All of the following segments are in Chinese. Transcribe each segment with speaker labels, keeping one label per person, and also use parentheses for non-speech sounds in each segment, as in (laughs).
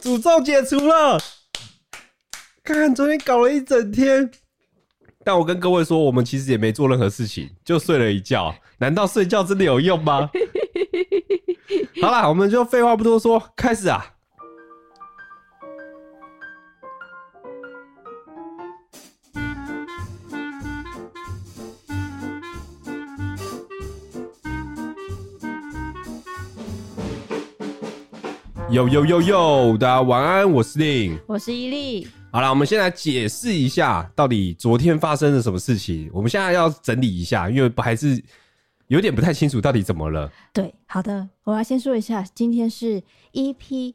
Speaker 1: 诅咒解除了。看看昨天搞了一整天，但我跟各位说，我们其实也没做任何事情，就睡了一觉。难道睡觉真的有用吗？(laughs) 好啦，我们就废话不多说，开始啊！呦呦呦呦，大家晚安，我是令，
Speaker 2: 我是伊利。
Speaker 1: 好了，我们先来解释一下，到底昨天发生了什么事情。我们现在要整理一下，因为还是有点不太清楚到底怎么了。
Speaker 2: 对，好的，我要先说一下，今天是 EP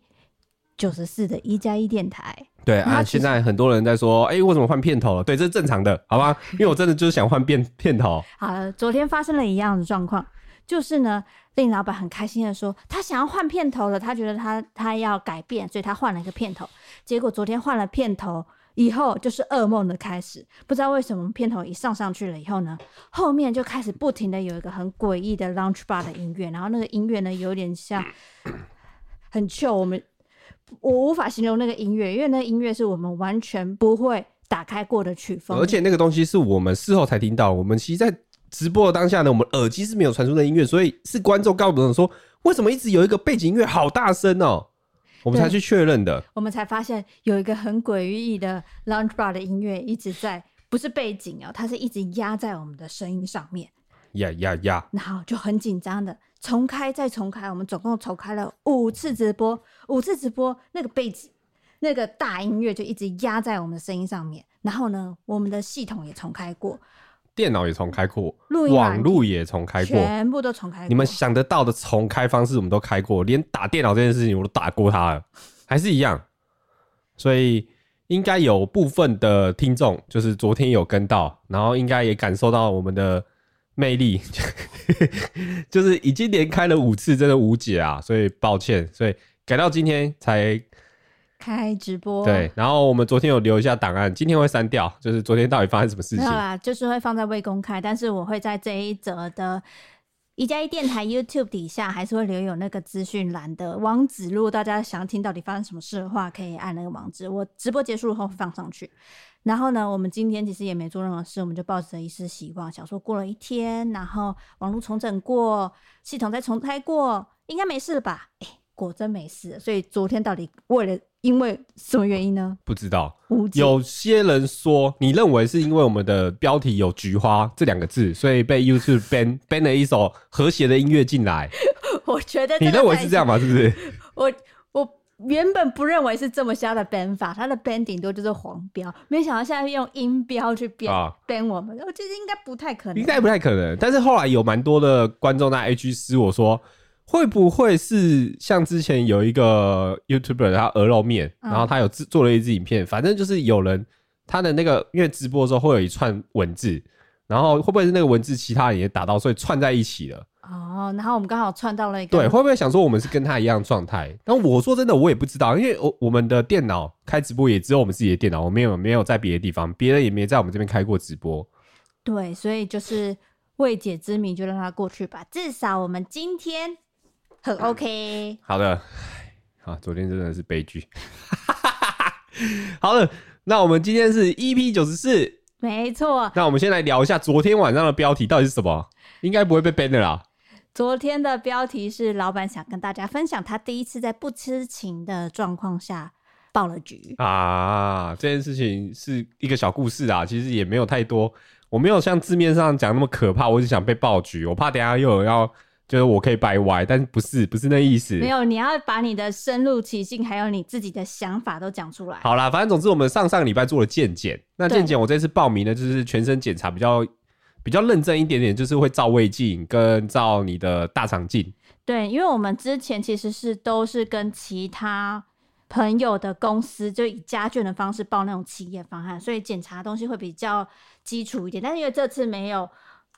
Speaker 2: 九十四的一加一电台。
Speaker 1: 对啊，现在很多人在说，哎、欸，为什么换片头了？对，这是正常的，好吧？因为我真的就是想换变片头。
Speaker 2: 好了，昨天发生了一样的状况。就是呢，令老板很开心的说，他想要换片头了，他觉得他他要改变，所以他换了一个片头。结果昨天换了片头以后，就是噩梦的开始。不知道为什么片头一上上去了以后呢，后面就开始不停的有一个很诡异的 lounge bar 的音乐，然后那个音乐呢有点像很臭我们我无法形容那个音乐，因为那个音乐是我们完全不会打开过的曲风，
Speaker 1: 而且那个东西是我们事后才听到，我们其实在。直播的当下呢，我们耳机是没有传出的音乐，所以是观众告诉我们说，为什么一直有一个背景音乐好大声哦、喔，我们才去确认的，
Speaker 2: 我们才发现有一个很诡异的 lounge bar 的音乐一直在，不是背景哦、喔，它是一直压在我们的声音上面，
Speaker 1: 呀呀呀，
Speaker 2: 然后就很紧张的重开再重开，我们总共重开了五次直播，五次直播那个背景那个大音乐就一直压在我们的声音上面，然后呢，我们的系统也重开过。
Speaker 1: 电脑也重开过，
Speaker 2: 录
Speaker 1: 网路也重开过，
Speaker 2: 全部都重开过。
Speaker 1: 你们想得到的重开方式，我们都开过，连打电脑这件事情我都打过它了，还是一样。所以应该有部分的听众，就是昨天有跟到，然后应该也感受到我们的魅力，(laughs) 就是已经连开了五次，真的无解啊！所以抱歉，所以改到今天才。
Speaker 2: 开直播
Speaker 1: 对，然后我们昨天有留一下档案，今天会删掉，就是昨天到底发生什么事情？没有
Speaker 2: 啦，就是会放在未公开，但是我会在这一则的一加一电台 YouTube 底下，还是会留有那个资讯栏的网址。如果大家想听到底发生什么事的话，可以按那个网址。我直播结束后会放上去。然后呢，我们今天其实也没做任何事，我们就抱着一丝希望，想说过了一天，然后网络重整过，系统再重开过，应该没事了吧？哎，果真没事。所以昨天到底为了。因为什么原因呢？
Speaker 1: 不知道。有些人说，你认为是因为我们的标题有“菊花”这两个字，所以被 YouTube ban ban 了一首和谐的音乐进来。(laughs)
Speaker 2: 我觉得
Speaker 1: 你认为是这样吗？是不是？(laughs)
Speaker 2: 我我原本不认为是这么瞎的 ban 法，它的 ban 顶多就是黄标，没想到现在用音标去 ban ban 我们，我觉得应该不太可能，
Speaker 1: 应该不太可能。但是后来有蛮多的观众在私我说。会不会是像之前有一个 YouTuber 他鹅肉面，然后他有制做了一支影片，反正就是有人他的那个因为直播的时候会有一串文字，然后会不会是那个文字其他人也打到，所以串在一起了？
Speaker 2: 哦，然后我们刚好串到了一个。
Speaker 1: 对，会不会想说我们是跟他一样状态？但我说真的，我也不知道，因为我我们的电脑开直播也只有我们自己的电脑，我没有没有在别的地方，别人也没在我们这边开过直播。
Speaker 2: 对，所以就是未解之谜，就让它过去吧。至少我们今天。很 OK，
Speaker 1: 好的，好，昨天真的是悲剧。(laughs) 好的，那我们今天是 EP 九十四，
Speaker 2: 没错。
Speaker 1: 那我们先来聊一下昨天晚上的标题到底是什么？应该不会被 ban 的啦。
Speaker 2: 昨天的标题是老板想跟大家分享他第一次在不知情的状况下爆了局
Speaker 1: 啊。这件事情是一个小故事啊，其实也没有太多，我没有像字面上讲那么可怕，我只想被爆局，我怕等下又有要。就是我可以掰歪，但是不是不是那意思。
Speaker 2: 没有，你要把你的深入其境，还有你自己的想法都讲出来。
Speaker 1: 好啦，反正总之我们上上礼拜做了健检，那健检我这次报名呢就是全身检查比较比较认真一点点，就是会照胃镜跟照你的大肠镜。
Speaker 2: 对，因为我们之前其实是都是跟其他朋友的公司，就以家眷的方式报那种企业方案，所以检查东西会比较基础一点。但是因为这次没有。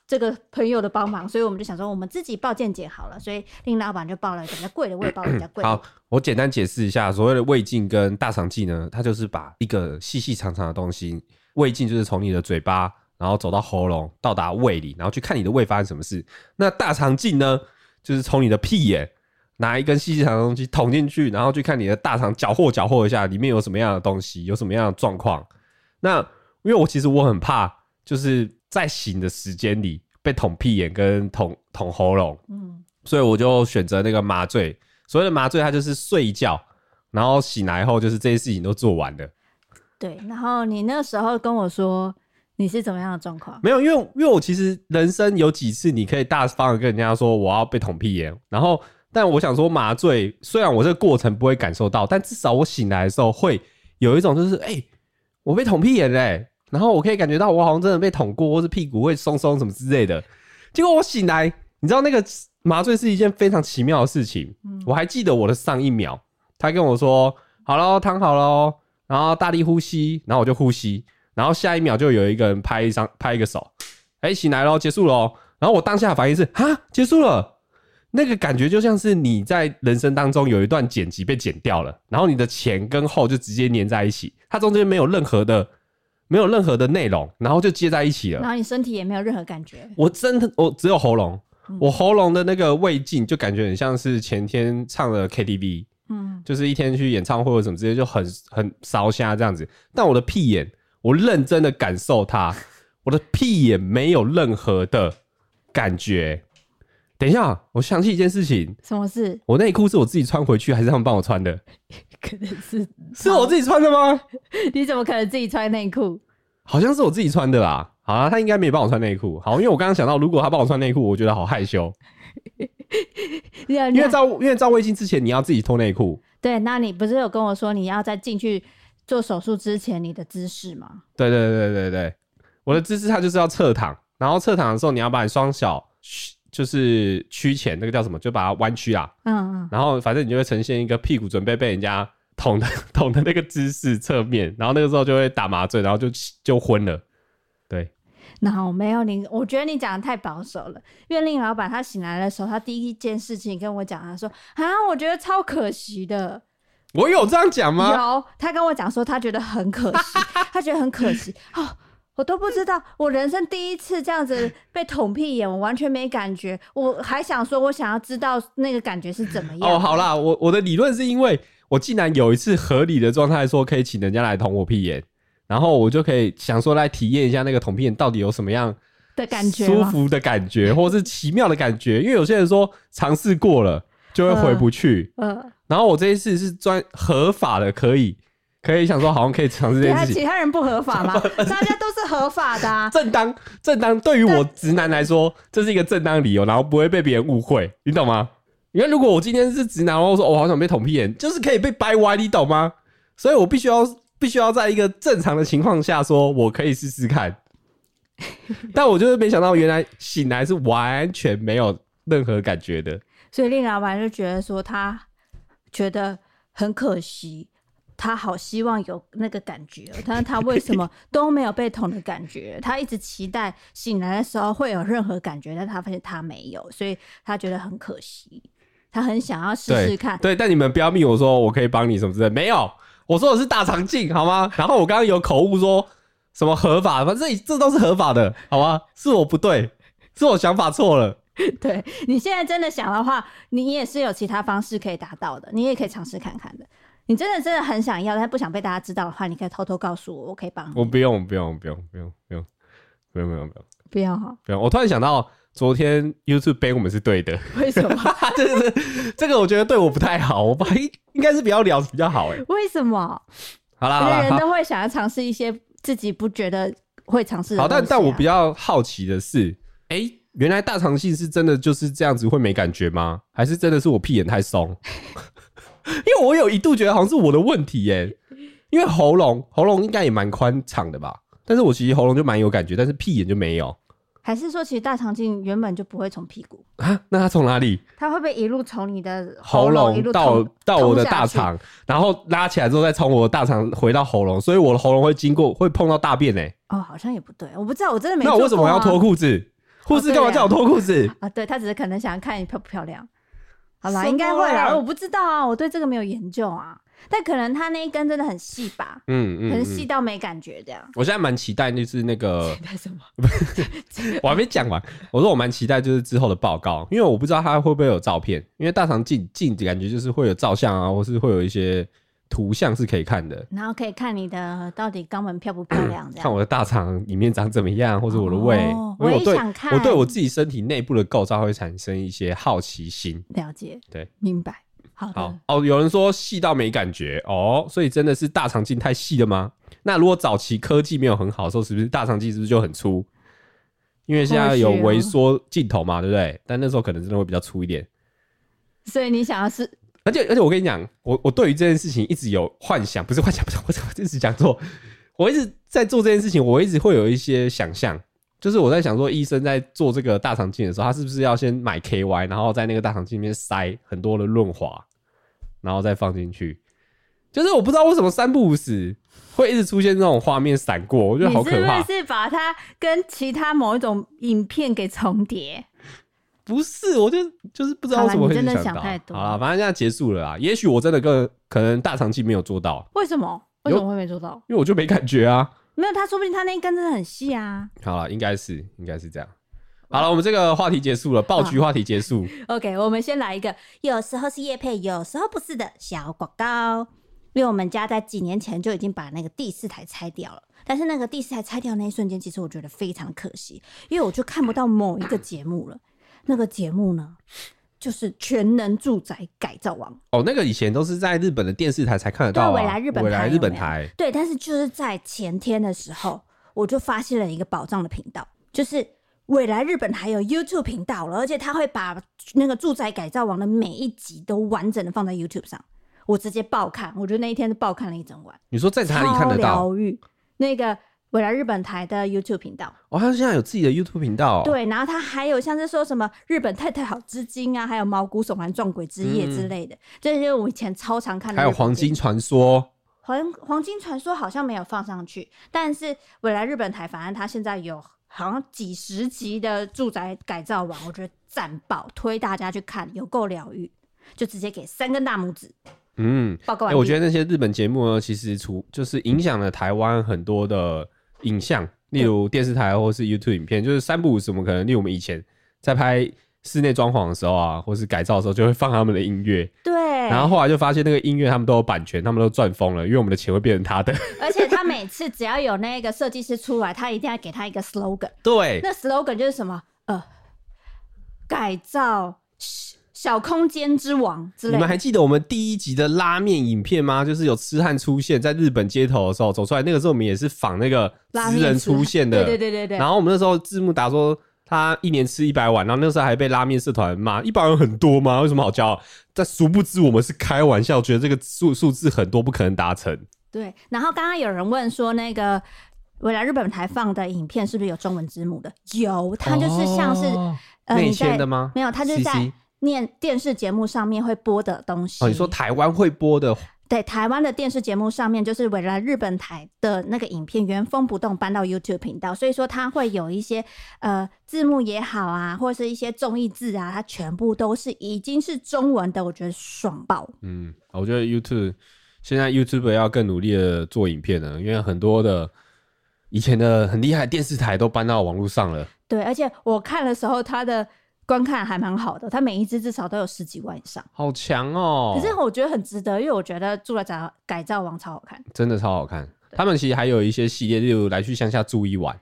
Speaker 2: 这个朋友的帮忙，所以我们就想说，我们自己报健检好了。所以林老板就报了比较贵的，我也报了比较贵。
Speaker 1: 好，我简单解释一下，所谓的胃镜跟大肠镜呢，它就是把一个细细长长的东西，胃镜就是从你的嘴巴，然后走到喉咙，到达胃里，然后去看你的胃发生什么事。那大肠镜呢，(laughs) 就是从你的屁眼，拿一根细细长的东西捅进去，然后去看你的大肠，搅和搅和一下，里面有什么样的东西，有什么样的状况。那因为我其实我很怕，就是在醒的时间里被捅屁眼跟捅捅喉咙，嗯，所以我就选择那个麻醉。所谓的麻醉，它就是睡一觉，然后醒来后就是这些事情都做完了。
Speaker 2: 对，然后你那时候跟我说你是怎么样的状况？
Speaker 1: 没有，因为因为我其实人生有几次你可以大方的跟人家说我要被捅屁眼，然后。但我想说，麻醉虽然我这个过程不会感受到，但至少我醒来的时候会有一种就是，哎、欸，我被捅屁眼嘞、欸，然后我可以感觉到我好像真的被捅过，或是屁股会松松什么之类的。结果我醒来，你知道那个麻醉是一件非常奇妙的事情。我还记得我的上一秒，他跟我说：“好了，躺好了，然后大力呼吸。”然后我就呼吸，然后下一秒就有一个人拍一张拍一个手，哎、欸，醒来喽，结束了。然后我当下的反应是：哈，结束了。那个感觉就像是你在人生当中有一段剪辑被剪掉了，然后你的前跟后就直接粘在一起，它中间没有任何的没有任何的内容，然后就接在一起了。
Speaker 2: 然后你身体也没有任何感觉。
Speaker 1: 我真的我只有喉咙，我喉咙的那个胃镜就感觉很像是前天唱了 KTV，嗯，就是一天去演唱会或什么之类，就很很烧瞎这样子。但我的屁眼，我认真的感受它，(laughs) 我的屁眼没有任何的感觉。等一下，我想起一件事情。
Speaker 2: 什么事？
Speaker 1: 我内裤是我自己穿回去，还是他们帮我穿的？
Speaker 2: 可能是
Speaker 1: 是我自己穿的吗？(laughs)
Speaker 2: 你怎么可能自己穿内裤？
Speaker 1: 好像是我自己穿的啦。好啊，他应该没帮我穿内裤。好，因为我刚刚想到，如果他帮我穿内裤，我觉得好害羞。(laughs) 因为照因为照胃镜之前，你要自己脱内裤。
Speaker 2: 对，那你不是有跟我说，你要在进去做手术之前，你的姿势吗？
Speaker 1: 对对对对对，我的姿势它就是要侧躺，然后侧躺的时候，你要把你双脚。就是曲前，那个叫什么？就把它弯曲啊。嗯嗯。然后反正你就会呈现一个屁股准备被人家捅的 (laughs) 捅的那个姿势侧面，然后那个时候就会打麻醉，然后就就昏了。对。
Speaker 2: 然后没有你，我觉得你讲的太保守了。因为令老板他醒来的时候，他第一件事情跟我讲，他说：“啊，我觉得超可惜的。”
Speaker 1: 我有这样讲吗？
Speaker 2: 有，他跟我讲说他觉得很可惜，他觉得很可惜 (laughs) 哦。我都不知道，我人生第一次这样子被捅屁眼，我完全没感觉。我还想说，我想要知道那个感觉是怎么样。
Speaker 1: 哦，好啦，我我的理论是因为我既然有一次合理的状态说可以请人家来捅我屁眼，然后我就可以想说来体验一下那个捅屁眼到底有什么样
Speaker 2: 的感觉，
Speaker 1: 舒服的感觉，或是奇妙的感觉。因为有些人说尝试过了就会回不去，嗯、呃，呃、然后我这一次是专合法的，可以。可以想说，好像可以尝试这件事情。
Speaker 2: 其他人不合法吗？(laughs) 大家都是合法的啊。
Speaker 1: 正当正当，对于我直男来说，这是一个正当理由，然后不会被别人误会，你懂吗？因为如果我今天是直男，然后说我好想被捅屁眼，就是可以被掰歪，你懂吗？所以我必须要必须要在一个正常的情况下说，我可以试试看。(laughs) 但我就是没想到，原来醒来是完全没有任何感觉的。
Speaker 2: 所以令老板就觉得说，他觉得很可惜。他好希望有那个感觉，但是他为什么 (laughs) 都没有被捅的感觉？他一直期待醒来的时候会有任何感觉，但他发现他没有，所以他觉得很可惜。他很想要试试看
Speaker 1: 对。对，但你们不要密我说我可以帮你什么之类，没有，我说的是大肠镜，好吗？然后我刚刚有口误说什么合法，反正这这都是合法的，好吗？是我不对，是我想法错了。(laughs)
Speaker 2: 对，你现在真的想的话，你也是有其他方式可以达到的，你也可以尝试看看的。你真的真的很想要，但不想被大家知道的话，你可以偷偷告诉我，我可以帮你。
Speaker 1: 我不用，不用，不用，不用，不用，不用，不用，不用，
Speaker 2: 不要哈，
Speaker 1: 不用。我突然想到，昨天 YouTube ban 我们是对的，
Speaker 2: 为什么？(laughs)
Speaker 1: 这是这个，我觉得对我不太好，我把应该是比较聊比较好哎。
Speaker 2: 为什么？
Speaker 1: 好啦，好啦，
Speaker 2: 人都会想要尝试一些自己不觉得会尝试的。
Speaker 1: 好，但但我比较好奇的是，哎、欸，原来大肠性是真的就是这样子会没感觉吗？还是真的是我屁眼太松？因为我有一度觉得好像是我的问题耶，因为喉咙喉咙应该也蛮宽敞的吧，但是我其实喉咙就蛮有感觉，但是屁眼就没有。
Speaker 2: 还是说其实大肠镜原本就不会从屁股
Speaker 1: 啊？那它从哪里？
Speaker 2: 它会不会一路从你的
Speaker 1: 喉咙到到我的大肠，然后拉起来之后再从我的大肠回到喉咙，所以我的喉咙会经过会碰到大便呢？
Speaker 2: 哦，好像也不对，我不知道，我真的没、啊。
Speaker 1: 那我为什么要脱裤子？护士干嘛叫我脱裤子？
Speaker 2: 啊，对，他只是可能想看你漂不漂亮。好啦，应该会啦，我不知道啊，我对这个没有研究啊。但可能他那一根真的很细吧，
Speaker 1: 嗯嗯，
Speaker 2: 很细到没感觉这样。
Speaker 1: 我现在蛮期待，就是那个
Speaker 2: 期待什么？
Speaker 1: 我还没讲完。我说我蛮期待，就是之后的报告，因为我不知道他会不会有照片，因为大肠镜镜感觉就是会有照相啊，或是会有一些图像是可以看的，
Speaker 2: 然后可以看你的到底肛门漂不漂亮，(clears throat)
Speaker 1: 看我的大肠里面长怎么样，或者我的胃。
Speaker 2: 哦、我也想看，
Speaker 1: 我对我自己身体内部的构造会产生一些好奇心。
Speaker 2: 了解，
Speaker 1: 对，
Speaker 2: 明白。好，
Speaker 1: 好哦，有人说细到没感觉哦，所以真的是大肠镜太细了吗？那如果早期科技没有很好的时候，是不是大肠镜是不是就很粗？因为现在有微缩镜头嘛，对不对？但那时候可能真的会比较粗一点。
Speaker 2: 所以你想要是，
Speaker 1: 而且而且我跟你讲，我我对于这件事情一直有幻想，不是幻想，不是我我一直讲错，我一直在做这件事情，我一直会有一些想象，就是我在想说，医生在做这个大肠镜的时候，他是不是要先买 KY，然后在那个大肠镜里面塞很多的润滑。然后再放进去，就是我不知道为什么三不五时会一直出现这种画面闪过，我觉得好可怕。
Speaker 2: 你是不是把它跟其他某一种影片给重叠？
Speaker 1: 不是，我就就是不知道为什么会想到。
Speaker 2: 真的想太多。
Speaker 1: 好了，反正现在结束了啦。也许我真的跟可能大肠镜没有做到。
Speaker 2: 为什么？为什么会没做到？
Speaker 1: 因为我就没感觉啊。
Speaker 2: 没有，他说不定他那一根真的很细啊。
Speaker 1: 好了，应该是，应该是这样。好了，我们这个话题结束了，爆菊话题结束。(laughs)
Speaker 2: OK，我们先来一个，有时候是叶配，有时候不是的小广告。因为我们家在几年前就已经把那个第四台拆掉了，但是那个第四台拆掉那一瞬间，其实我觉得非常可惜，因为我就看不到某一个节目了。那个节目呢，就是《全能住宅改造王》。
Speaker 1: 哦，那个以前都是在日本的电视台才看得到，啊，
Speaker 2: 未来日本台，
Speaker 1: 未来日本台。
Speaker 2: 对，但是就是在前天的时候，我就发现了一个宝藏的频道，就是。未来日本还有 YouTube 频道了，而且他会把那个住宅改造王的每一集都完整的放在 YouTube 上，我直接爆看，我觉得那一天是爆看了一整晚。
Speaker 1: 你说在哪里看得到？
Speaker 2: 那个未来日本台的 YouTube 频道。
Speaker 1: 哦，他现在有自己的 YouTube 频道。
Speaker 2: 对，然后他还有像是说什么日本太太好资金啊，还有毛骨悚然撞鬼之夜之类的，这些、嗯、我以前超常看的。
Speaker 1: 还有黄金传说，
Speaker 2: 黄黄金传说好像没有放上去，但是未来日本台反正他现在有。好像几十集的住宅改造网，我觉得赞爆，推大家去看，有够疗愈，就直接给三根大拇指。嗯，报告完。
Speaker 1: 欸，我觉得那些日本节目呢，其实除就是影响了台湾很多的影像，例如电视台或是 YouTube 影片，就是三不五时，我们可能例如我们以前在拍室内装潢的时候啊，或是改造的时候，就会放他们的音乐。
Speaker 2: 对。
Speaker 1: 然后后来就发现那个音乐他们都有版权，他们都赚疯了，因为我们的钱会变成他的。
Speaker 2: 而且他每次只要有那个设计师出来，他一定要给他一个 slogan。
Speaker 1: 对，
Speaker 2: 那 slogan 就是什么？呃，改造小空间之王之类的。
Speaker 1: 你们还记得我们第一集的拉面影片吗？就是有痴汉出现在日本街头的时候走出来，那个时候我们也是仿那个私人出现的。
Speaker 2: 对对对对对。
Speaker 1: 然后我们那时候字幕打说。他一年吃一百碗，然后那时候还被拉面社团骂，一百碗很多吗？为什么好骄傲？但殊不知我们是开玩笑，觉得这个数数字很多不可能达成。
Speaker 2: 对，然后刚刚有人问说，那个未来日本台放的影片是不是有中文字幕的？有，它就是像是、
Speaker 1: 哦、呃内嵌的吗？
Speaker 2: 没有，它就是在念电视节目上面会播的东西。
Speaker 1: 哦，你说台湾会播的？
Speaker 2: 对，台湾的电视节目上面，就是未来日本台的那个影片原封不动搬到 YouTube 频道，所以说它会有一些呃字幕也好啊，或者是一些综艺字啊，它全部都是已经是中文的，我觉得爽爆。
Speaker 1: 嗯，我觉得 YouTube 现在 YouTube 要更努力的做影片了，因为很多的以前的很厉害的电视台都搬到网络上了。
Speaker 2: 对，而且我看的时候，它的。观看还蛮好的，它每一只至少都有十几万以上，
Speaker 1: 好强哦！
Speaker 2: 可是我觉得很值得，因为我觉得《住宅改造王》超好看，
Speaker 1: 真的超好看。他们其实还有一些系列，例如《来去乡下住一晚》。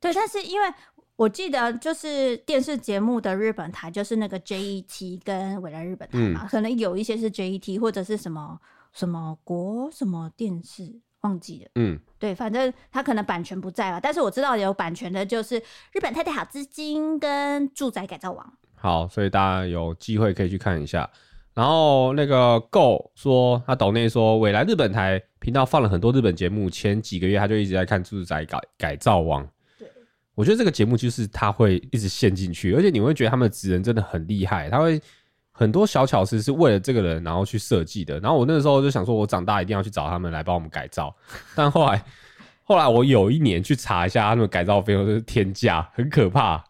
Speaker 2: 对，但是因为我记得就是电视节目的日本台，就是那个 JET 跟未来日本台嘛，嗯、可能有一些是 JET 或者是什么什么国什么电视。忘记了，嗯，对，反正他可能版权不在吧，但是我知道有版权的，就是日本太太好资金跟住宅改造王。
Speaker 1: 好，所以大家有机会可以去看一下。然后那个 Go 说他岛内说，未来日本台频道放了很多日本节目，前几个月他就一直在看住宅改改造王。对，我觉得这个节目就是他会一直陷进去，而且你会觉得他们的职人真的很厉害，他会。很多小巧思是为了这个人然后去设计的，然后我那个时候就想说，我长大一定要去找他们来帮我们改造。但后来，(laughs) 后来我有一年去查一下他们改造费用，就是天价，很可怕。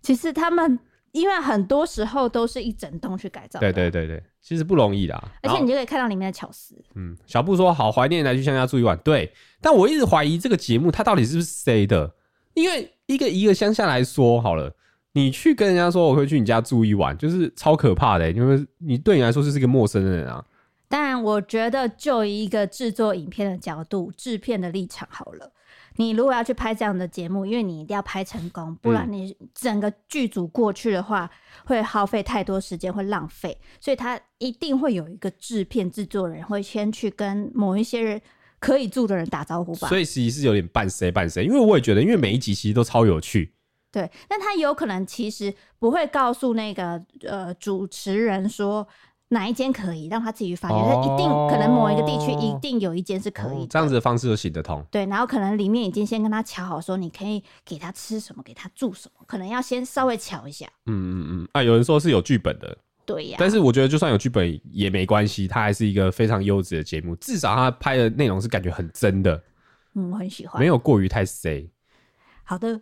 Speaker 2: 其实他们因为很多时候都是一整栋去改造。
Speaker 1: 对对对对，其实不容易的。
Speaker 2: 而且你就可以看到里面的巧思。
Speaker 1: 嗯，小布说好怀念来去乡下住一晚。对，但我一直怀疑这个节目它到底是不是谁的？因为一个一个乡下来说好了，你去跟人家说我会去你家住一晚，就是超可怕的，因为你对你来说就是一个陌生人啊。
Speaker 2: 当然，我觉得就一个制作影片的角度、制片的立场好了。你如果要去拍这样的节目，因为你一定要拍成功，不然你整个剧组过去的话，会耗费太多时间，会浪费。所以他一定会有一个制片制作人会先去跟某一些人可以住的人打招呼吧。
Speaker 1: 所以其实是有点半谁半谁，因为我也觉得，因为每一集其实都超有趣。
Speaker 2: 对，但他有可能其实不会告诉那个呃主持人说。哪一间可以让他自己去发现？他、哦、一定可能某一个地区一定有一间是可以这
Speaker 1: 样子的方式都行得通。
Speaker 2: 对，然后可能里面已经先跟他瞧好，说你可以给他吃什么，给他住什么，可能要先稍微瞧一下。
Speaker 1: 嗯嗯嗯。啊，有人说是有剧本的，
Speaker 2: 对呀、啊。
Speaker 1: 但是我觉得就算有剧本也没关系，它还是一个非常优质的节目，至少它拍的内容是感觉很真的。
Speaker 2: 嗯，我很喜欢，
Speaker 1: 没有过于太 C。
Speaker 2: 好的，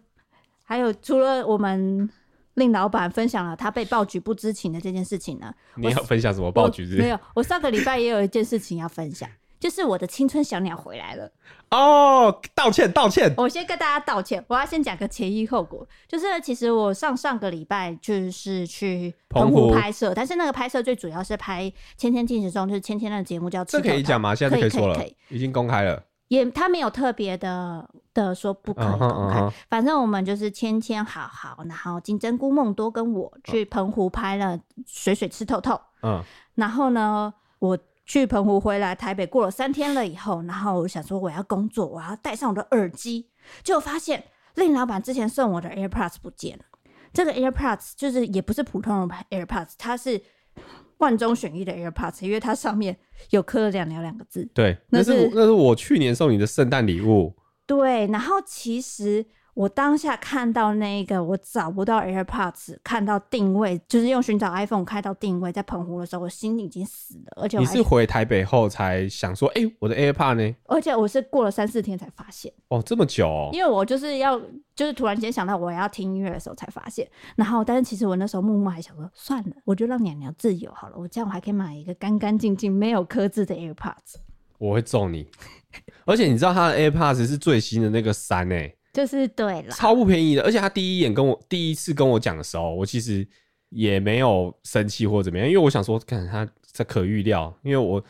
Speaker 2: 还有除了我们。令老板分享了他被爆菊不知情的这件事情呢？
Speaker 1: 你要分享什么爆菊？
Speaker 2: 没有，我上个礼拜也有一件事情要分享，就是我的青春小鸟回来了。
Speaker 1: 哦，道歉道歉！
Speaker 2: 我先跟大家道歉，我要先讲个前因后果。就是其实我上上个礼拜就是去澎湖拍摄，但是那个拍摄最主要是拍《千千进行中》，就是千千的节目叫。
Speaker 1: 这可以讲吗？现在可以说了，可以，可以，已经公开了。
Speaker 2: 也他没有特别的的说不可以公开，uh huh, uh huh. 反正我们就是千千好好，然后金针菇梦多跟我去澎湖拍了水水吃透透，嗯，uh. 然后呢，我去澎湖回来台北过了三天了以后，然后我想说我要工作，我要戴上我的耳机，就发现令老板之前送我的 AirPods 不见了，这个 AirPods 就是也不是普通的 AirPods，它是。万中选一的 AirPods，因为它上面有刻了“鸟鸟”两个字。
Speaker 1: 对，那是那是，那是我去年送你的圣诞礼物。
Speaker 2: 对，然后其实。我当下看到那个，我找不到 AirPods，看到定位，就是用寻找 iPhone 开到定位，在澎湖的时候，我心里已经死了。而且
Speaker 1: 你是回台北后才想说，哎、欸，我的 AirPod 呢？
Speaker 2: 而且我是过了三四天才发现。
Speaker 1: 哦，这么久、哦？
Speaker 2: 因为我就是要，就是突然间想到我要听音乐的时候才发现。然后，但是其实我那时候默默还想说，算了，我就让娘娘自由好了。我这样我还可以买一个干干净净、没有刻字的 AirPods。
Speaker 1: 我会揍你。(laughs) 而且你知道它的 AirPods 是最新的那个三诶、欸。
Speaker 2: 就是对了，
Speaker 1: 超不便宜的，而且他第一眼跟我第一次跟我讲的时候，我其实也没有生气或怎么样，因为我想说，看他这可预料，因为我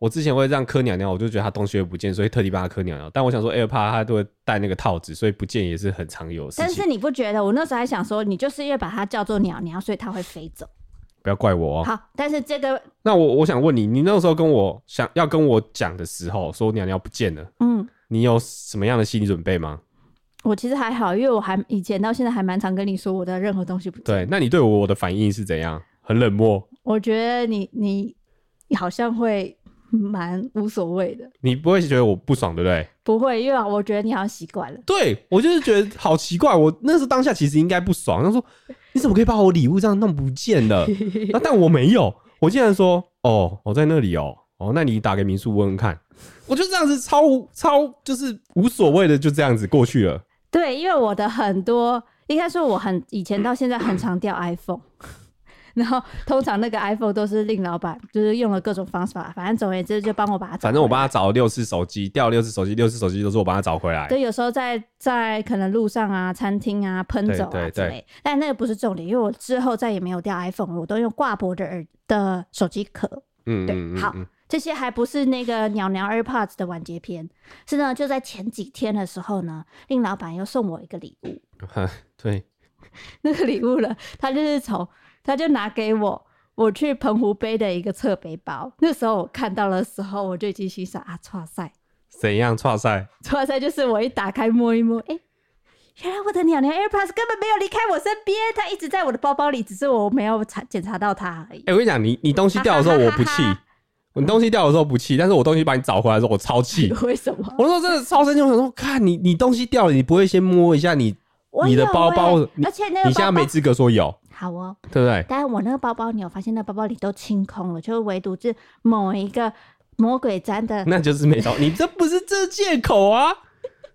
Speaker 1: 我之前会这样磕鸟鸟，我就觉得他东西会不见，所以特地帮他磕鸟鸟。但我想说 Air Pods 他都会带那个套子，所以不见也是很常有的事情。
Speaker 2: 但是你不觉得？我那时候还想说，你就是因为把它叫做鸟鸟，所以它会飞走。
Speaker 1: 不要怪我哦。
Speaker 2: 好，但是这个，
Speaker 1: 那我我想问你，你那时候跟我想要跟我讲的时候，说娘娘不见了，嗯，你有什么样的心理准备吗？
Speaker 2: 我其实还好，因为我还以前到现在还蛮常跟你说我的任何东西不见对。
Speaker 1: 那你对我的反应是怎样？很冷漠？
Speaker 2: 我觉得你你你好像会 (laughs) 蛮无所谓的。
Speaker 1: 你不会觉得我不爽，对不对？
Speaker 2: 不会，因为我觉得你好像习惯了。
Speaker 1: 对，我就是觉得好奇怪。我那时候当下其实应该不爽，他说 (laughs) 你怎么可以把我礼物这样弄不见了？那但我没有，我竟然说哦，我在那里哦，哦，那你打给民宿问问看。我就这样子超超就是无所谓的，就这样子过去了。
Speaker 2: 对，因为我的很多应该说我很以前到现在很常掉 iPhone，然后通常那个 iPhone 都是令老板就是用了各种方法，反正总而言之就帮我把它找。
Speaker 1: 反正我帮他找了六次手机，掉六次手机，六次手机都是我帮他找回来。
Speaker 2: 对，有时候在在可能路上啊、餐厅啊喷走啊之类，但那个不是重点，因为我之后再也没有掉 iPhone，我都用挂脖的耳的手机壳。嗯，对，嗯嗯嗯好。这些还不是那个鸟鸟 AirPods 的完结篇，是呢，就在前几天的时候呢，令老板又送我一个礼物。(laughs)
Speaker 1: 对，(laughs)
Speaker 2: 那个礼物呢，他就是从他就拿给我，我去澎湖背的一个侧背包。那时候我看到的时候，我就已经心想啊，错赛，
Speaker 1: 怎样错赛？
Speaker 2: 错赛就是我一打开摸一摸，哎，原来我的鸟鸟 AirPods 根本没有离开我身边，它一直在我的包包里，只是我没有查检查到它而已。
Speaker 1: 哎，我跟你讲，你你东西掉的时候我不气。你东西掉的时候不气，但是我东西把你找回来的时候我超气。(laughs)
Speaker 2: 为什么？
Speaker 1: 我说真的超生气，我想说，看你你东西掉了，你不会先摸一下你你的包包？
Speaker 2: 而且
Speaker 1: 你现在没资格说有。
Speaker 2: 好哦，
Speaker 1: 对不对？
Speaker 2: 但是我那个包包，你有发现那包包里都清空了，就唯独是某一个魔鬼粘的，
Speaker 1: 那就是没找。(laughs) 你这不是这借口啊？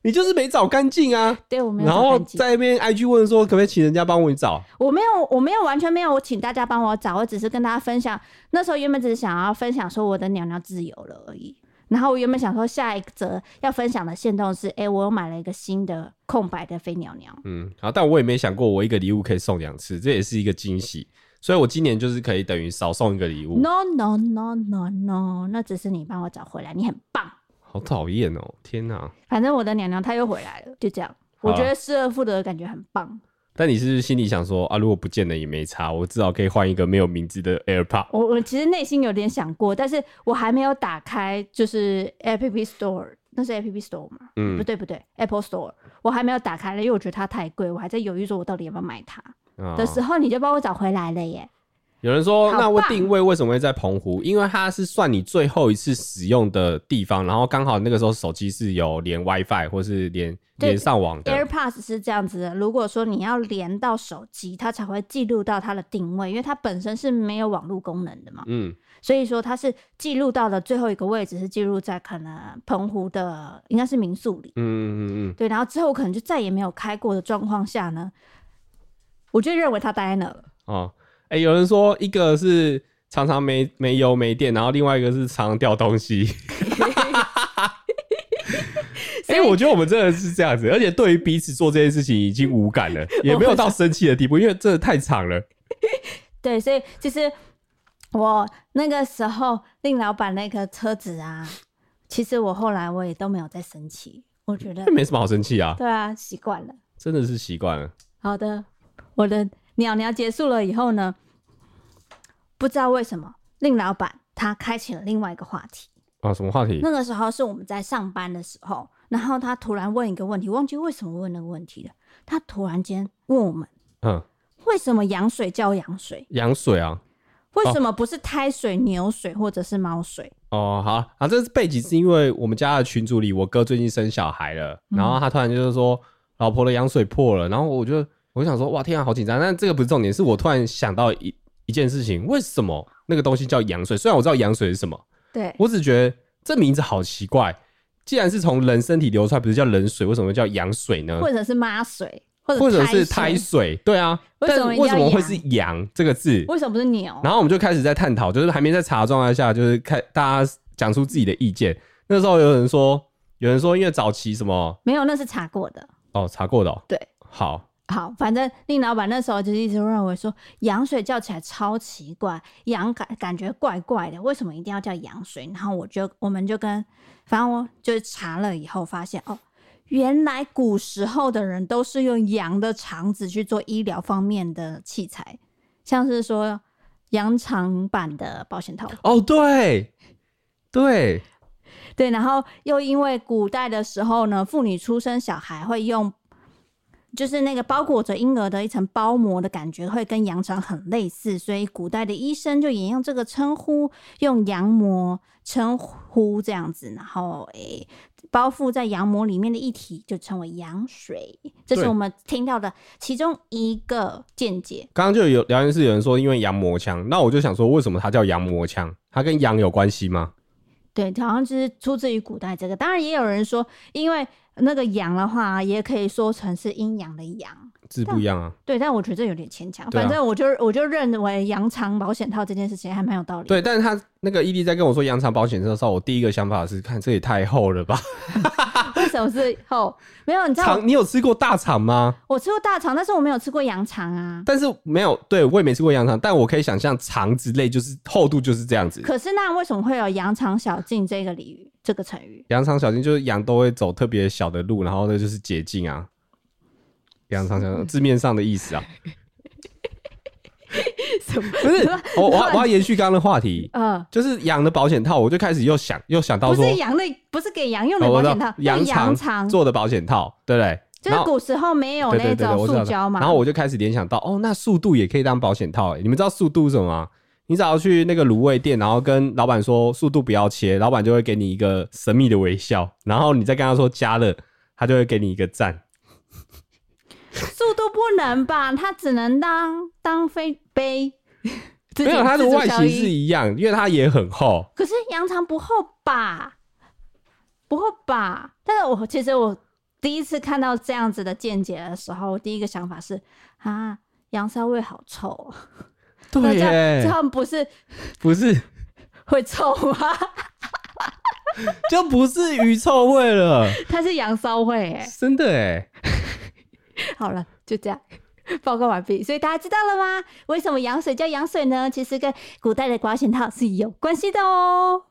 Speaker 1: 你就是没找干净啊。
Speaker 2: 对，我没有。
Speaker 1: 然后在那边 IG 问说，可不可以请人家帮我找？
Speaker 2: 我没有，我没有，完全没有，我请大家帮我找，我只是跟大家分享。那时候原本只是想要分享说我的鸟鸟自由了而已。然后我原本想说下一则要分享的线动是，哎，我又买了一个新的空白的飞鸟鸟。
Speaker 1: 嗯，好，但我也没想过我一个礼物可以送两次，这也是一个惊喜。所以我今年就是可以等于少送一个礼物。
Speaker 2: No no no no no，那只是你帮我找回来，你很棒。
Speaker 1: 好讨厌哦！天哪！
Speaker 2: 反正我的娘娘她又回来了，就这样。我觉得失而复得的感觉很棒。
Speaker 1: 但你是不是心里想说啊，如果不见了也没差，我至少可以换一个没有名字的 AirPod。
Speaker 2: 我我其实内心有点想过，但是我还没有打开，就是 App Store，那是 App Store 吗？嗯，不对不对，Apple Store，我还没有打开了，因为我觉得它太贵，我还在犹豫说我到底要不要买它。的时候你就帮我找回来了耶！
Speaker 1: 有人说，那我定位为什么会在澎湖？因为它是算你最后一次使用的地方，然后刚好那个时候手机是有连 WiFi 或是连连上网的。
Speaker 2: AirPods 是这样子的，如果说你要连到手机，它才会记录到它的定位，因为它本身是没有网络功能的嘛。嗯，所以说它是记录到的最后一个位置是记录在可能澎湖的应该是民宿里。嗯嗯嗯嗯，对，然后之后可能就再也没有开过的状况下呢。我就认为他呆了。
Speaker 1: 哦，哎、欸，有人说一个是常常没没油没电，然后另外一个是常常掉东西。哎、欸，我觉得我们真的是这样子，而且对于彼此做这件事情已经无感了，也没有到生气的地步，因为真的太长了。(laughs)
Speaker 2: 对，所以其实我那个时候令老板那个车子啊，其实我后来我也都没有再生气，我觉得
Speaker 1: 没什么好生气啊。
Speaker 2: 对啊，习惯了，
Speaker 1: 真的是习惯了。
Speaker 2: 好的。我的鸟鸟结束了以后呢，不知道为什么令老板他开启了另外一个话题
Speaker 1: 啊？什么话题？
Speaker 2: 那个时候是我们在上班的时候，然后他突然问一个问题，忘记为什么问那个问题了。他突然间问我们，嗯，为什么羊水叫羊水？
Speaker 1: 羊水啊？
Speaker 2: 为什么不是胎水、牛水或者是猫水？
Speaker 1: 哦，好啊，这是背景是因为我们家的群组里，我哥最近生小孩了，然后他突然就是说老婆的羊水破了，然后我就。我想说，哇，天啊，好紧张！但这个不是重点，是我突然想到一一件事情：为什么那个东西叫羊水？虽然我知道羊水是什么，
Speaker 2: 对，
Speaker 1: 我只觉得这名字好奇怪。既然是从人身体流出来，不是叫人水，为什么叫羊水呢？
Speaker 2: 或者是妈水，或者，
Speaker 1: 或者是胎水？对啊，为什么为什么会是羊这个字？
Speaker 2: 为什么不是牛？
Speaker 1: 然后我们就开始在探讨，就是还没在查的状态下，就是看大家讲出自己的意见。那时候有人说，有人说，因为早期什么
Speaker 2: 没有，那是查过的
Speaker 1: 哦，查过的、哦。
Speaker 2: 对，
Speaker 1: 好。
Speaker 2: 好，反正令老板那时候就一直认为说羊水叫起来超奇怪，羊感感觉怪怪的，为什么一定要叫羊水？然后我就我们就跟，反正我就查了以后发现哦，原来古时候的人都是用羊的肠子去做医疗方面的器材，像是说羊肠版的保险套。
Speaker 1: 哦，对，对，
Speaker 2: 对，然后又因为古代的时候呢，妇女出生小孩会用。就是那个包裹着婴儿的一层包膜的感觉，会跟羊肠很类似，所以古代的医生就沿用这个称呼，用羊膜称呼这样子，然后诶、欸，包覆在羊膜里面的液体就称为羊水。这是我们听到的其中一个见解。
Speaker 1: 刚刚就有聊天室有人说，因为羊膜腔，那我就想说，为什么它叫羊膜腔？它跟羊有关系吗？
Speaker 2: 对，好像就是出自于古代这个。当然也有人说，因为。那个羊的话，也可以说成是阴阳的阳，
Speaker 1: 字不一样啊。
Speaker 2: 对，但我觉得这有点牵强。反正我就我就认为羊肠保险套这件事情还蛮有道理。
Speaker 1: 对，但是他那个伊利在跟我说羊肠保险套的时候，我第一个想法是看这也太厚了吧。(laughs)
Speaker 2: 为什么是厚？没有，你知道
Speaker 1: 肠？你有吃过大肠吗？
Speaker 2: 我吃过大肠，但是我没有吃过羊肠啊。
Speaker 1: 但是没有，对我也没吃过羊肠，但我可以想象肠之类就是厚度就是这样子。
Speaker 2: 可是那为什么会有羊肠小径这个俚语？这个成语“
Speaker 1: 羊肠小径”就是羊都会走特别小的路，然后那就是捷径啊。羊肠小径字面上的意思啊，(laughs)
Speaker 2: 什么？
Speaker 1: 不是我我我要延续刚刚的话题，嗯，就是羊的保险套，我就开始又想又想到说，
Speaker 2: 不是羊的，不是给羊用的保险套，羊肠
Speaker 1: 做的保险套，对不对？
Speaker 2: 就是古时候没有那种塑胶嘛，
Speaker 1: 然后我就开始联想到，哦，那速度也可以当保险套，欸，你们知道速度是什么吗？你只要去那个卤味店，然后跟老板说速度不要切，老板就会给你一个神秘的微笑，然后你再跟他说加热，他就会给你一个赞。(laughs)
Speaker 2: 速度不能吧？它只能当当飞杯。(laughs)
Speaker 1: 没有，它的外形是一样，因为它也很厚。
Speaker 2: 可是羊肠不厚吧？不厚吧？但是我其实我
Speaker 3: 第一次看到这样子的见解的时候，我第一个想法是啊，羊骚味好臭。
Speaker 1: 对耶，
Speaker 3: 这样不是 (laughs)
Speaker 1: 不是
Speaker 3: 会臭吗？(laughs)
Speaker 1: 就不是鱼臭味了，
Speaker 3: 它是羊骚味哎，
Speaker 1: 真的哎。(laughs)
Speaker 3: 好了，就这样报告完毕。所以大家知道了吗？为什么羊水叫羊水呢？其实跟古代的保险套是有关系的哦。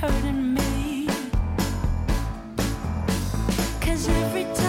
Speaker 3: hurting me. Cause every time.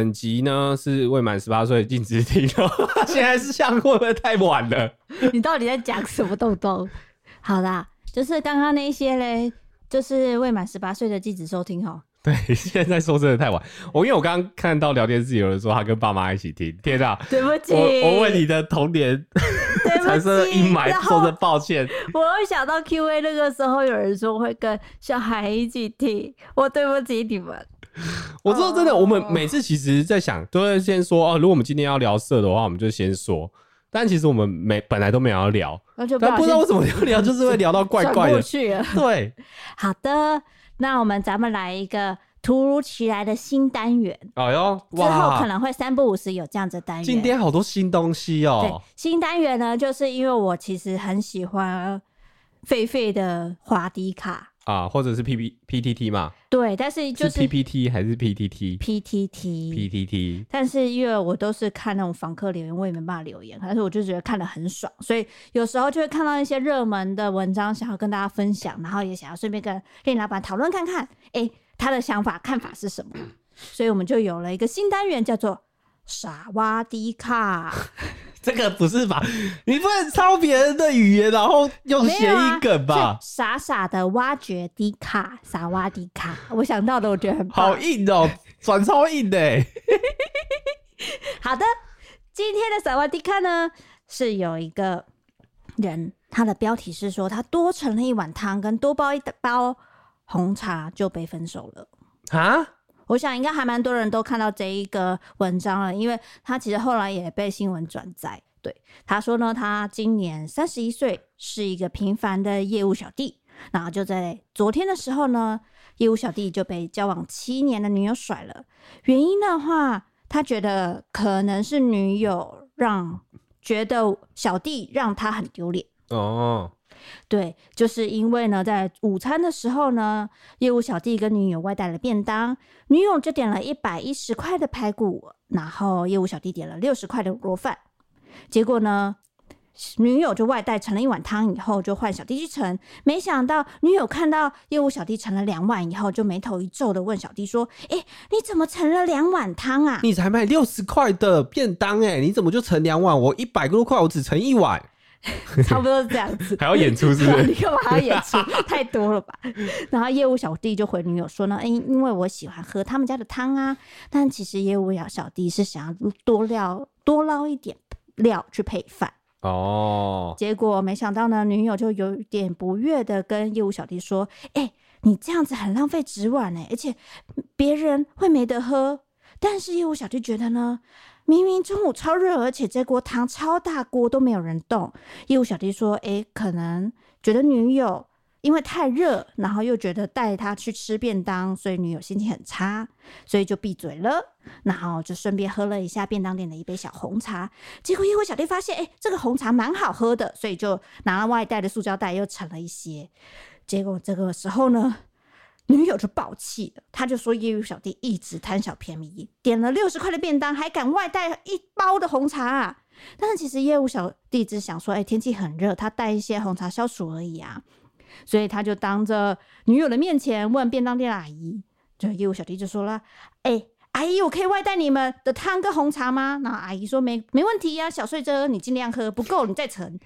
Speaker 1: 本集呢是未满十八岁禁止听哦，现在是像会不会太晚了？
Speaker 3: 你到底在讲什么东东？好啦，就是刚刚那些嘞，就是未满十八岁的禁止收听哈。
Speaker 1: 对，现在说真的太晚。我因为我刚刚看到聊天室有人说他跟爸妈一起听，天哪！
Speaker 3: 对不起，
Speaker 1: 我我为你的童年 (laughs) 产生了阴霾，说声抱歉。
Speaker 3: 我会想到 Q&A 那个时候有人说会跟小孩一起听，我对不起你们。(laughs)
Speaker 1: 我知道真的，我们每次其实在想，都会先说哦，如果我们今天要聊色的话，我们就先说。但其实我们没本来都没有要聊，但不知道为什么要聊，就是会聊到怪怪的。对，(laughs)
Speaker 3: 好的，那我们咱们来一个突如其来的新单元。
Speaker 1: 哎呦，
Speaker 3: 之后可能会三不五时有这样子的单元。
Speaker 1: 今天好多新东西哦。
Speaker 3: 对，新单元呢，就是因为我其实很喜欢狒狒的滑迪卡。
Speaker 1: 啊，或者是 P P P T T 嘛？
Speaker 3: 对，但是就是
Speaker 1: P P T 还是 P T T？P
Speaker 3: T T
Speaker 1: P T T。
Speaker 3: 但是因为我都是看那种访客留言，我也没办法留言，但是我就觉得看得很爽，所以有时候就会看到一些热门的文章，想要跟大家分享，然后也想要顺便跟店老板讨论看看，哎、欸，他的想法看法是什么？所以我们就有了一个新单元，叫做傻挖迪卡。(laughs)
Speaker 1: 这个不是吧？你不能抄别人的语言，然后用谐音梗吧？
Speaker 3: 啊、傻傻的挖掘迪卡，傻挖迪卡。我想到的，我觉得很棒。
Speaker 1: 好硬哦，转超硬的。
Speaker 3: 好的，今天的傻挖迪卡呢，是有一个人
Speaker 2: 他的标题是说他多盛了一碗汤跟多煲一包红茶就被分手了
Speaker 1: 啊？
Speaker 2: 我想应该还蛮多人都看到这一个文章了，因为他其实后来也被新闻转载。对，他说呢，他今年三十一岁，是一个平凡的业务小弟。然后就在昨天的时候呢，业务小弟就被交往七年的女友甩了。原因的话，他觉得可能是女友让觉得小弟让他很丢脸。哦，对，就是因为呢，在午餐的时候呢，业务小弟跟女友外带了便当，女友就点了一百一十块的排骨，然后业务小弟点了六十块的卤饭。结果呢，女友就外带盛了一碗汤，以后就换小弟去盛。没想到女友看到业务小弟盛了两碗以后，就眉头一皱的问小弟说：“哎、你怎么盛了两碗汤啊？
Speaker 1: 你才买六十块的便当哎、你怎么就盛两碗？我一百多块，我只盛一碗。” (laughs)
Speaker 2: 差不多是这样子，
Speaker 1: 还要演出是不是？(laughs)
Speaker 2: 你干嘛还要演出？太多了吧？然后业务小弟就回女友说呢：“哎、欸，因为我喜欢喝他们家的汤啊，但其实业务小弟是想要多料多捞一点料去配饭。”哦，结果没想到呢，女友就有点不悦的跟业务小弟说：“哎、欸，你这样子很浪费纸碗哎，而且别人会没得喝。”但是业务小弟觉得呢，明明中午超热，而且这锅汤超大锅都没有人动。业务小弟说：“哎、可能觉得女友。”因为太热，然后又觉得带他去吃便当，所以女友心情很差，所以就闭嘴了。然后就顺便喝了一下便当店的一杯小红茶。结果业务小弟发现，哎，这个红茶蛮好喝的，所以就拿了外带的塑胶袋又盛了一些。结果这个时候呢，女友就爆气了，他就说业务小弟一直贪小便宜，点了六十块的便当，还敢外带一包的红茶啊。但是其实业务小弟只想说，哎，天气很热，他带一些红茶消暑而已啊。所以他就当着女友的面前问便当店的阿姨，就业务小弟就说了：“哎、阿姨，我可以外带你们的汤跟红茶吗？”然后阿姨说：“没，没问题呀、啊，小碎渣，你尽量喝，不够你再盛。”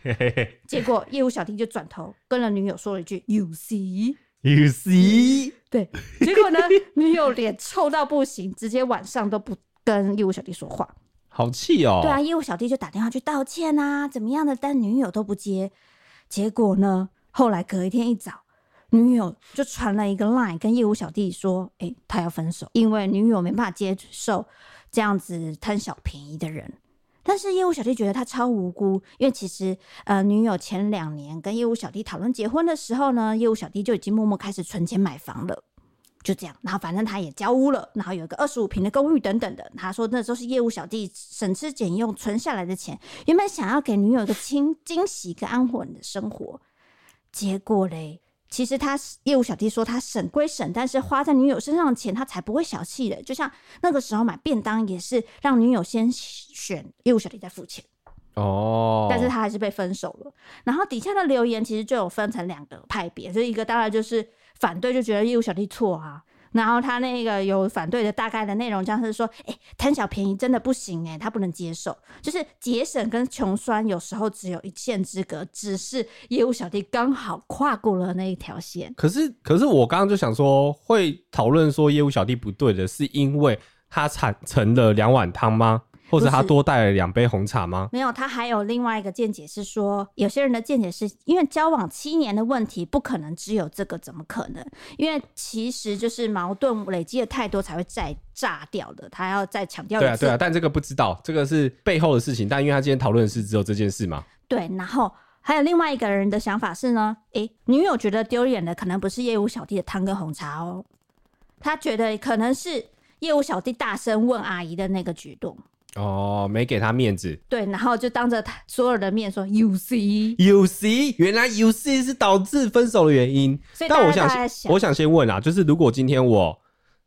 Speaker 2: 结果业务小弟就转头跟了女友说了一句：“You see,
Speaker 1: you see。”
Speaker 2: 对，结果呢，女友脸臭到不行，直接晚上都不跟业务小弟说话，
Speaker 1: 好气哦。
Speaker 2: 对啊，业务小弟就打电话去道歉啊，怎么样的，但女友都不接。结果呢？后来隔一天一早，女友就传了一个 line 跟业务小弟说：“哎、欸，他要分手，因为女友没办法接受这样子贪小便宜的人。”但是业务小弟觉得他超无辜，因为其实呃，女友前两年跟业务小弟讨论结婚的时候呢，业务小弟就已经默默开始存钱买房了。就这样，然后反正他也交屋了，然后有一个二十五平的公寓等等的。他说那时候是业务小弟省吃俭用存下来的钱，原本想要给女友一个惊惊喜跟安稳的生活。结果嘞，其实他业务小弟说他省归省，但是花在女友身上的钱他才不会小气的。就像那个时候买便当也是让女友先选，业务小弟再付钱。哦，但是他还是被分手了。然后底下的留言其实就有分成两个派别，就一个当然就是反对，就觉得业务小弟错啊。然后他那个有反对的大概的内容，像是说，哎，贪小便宜真的不行哎，他不能接受，就是节省跟穷酸有时候只有一线之隔，只是业务小弟刚好跨过了那一条线。
Speaker 1: 可是，可是我刚刚就想说，会讨论说业务小弟不对的是因为他产成了两碗汤吗？或者他多带了两杯红茶吗？
Speaker 2: 没有，他还有另外一个见解是说，有些人的见解是因为交往七年的问题，不可能只有这个，怎么可能？因为其实就是矛盾累积的太多才会再炸掉的。他要再强调一次，
Speaker 1: 对啊，对啊，但这个不知道，这个是背后的事情。但因为他今天讨论的是只有这件事嘛。
Speaker 2: 对，然后还有另外一个人的想法是呢，诶，女友觉得丢脸的可能不是业务小弟的汤跟红茶哦，他觉得可能是业务小弟大声问阿姨的那个举动。
Speaker 1: 哦，没给他面子。
Speaker 2: 对，然后就当着他所有的面说，You
Speaker 1: see，You see，原来 You see 是导致分手的原因。
Speaker 2: 所以
Speaker 1: 但我想，想，我想先问啊，就是如果今天我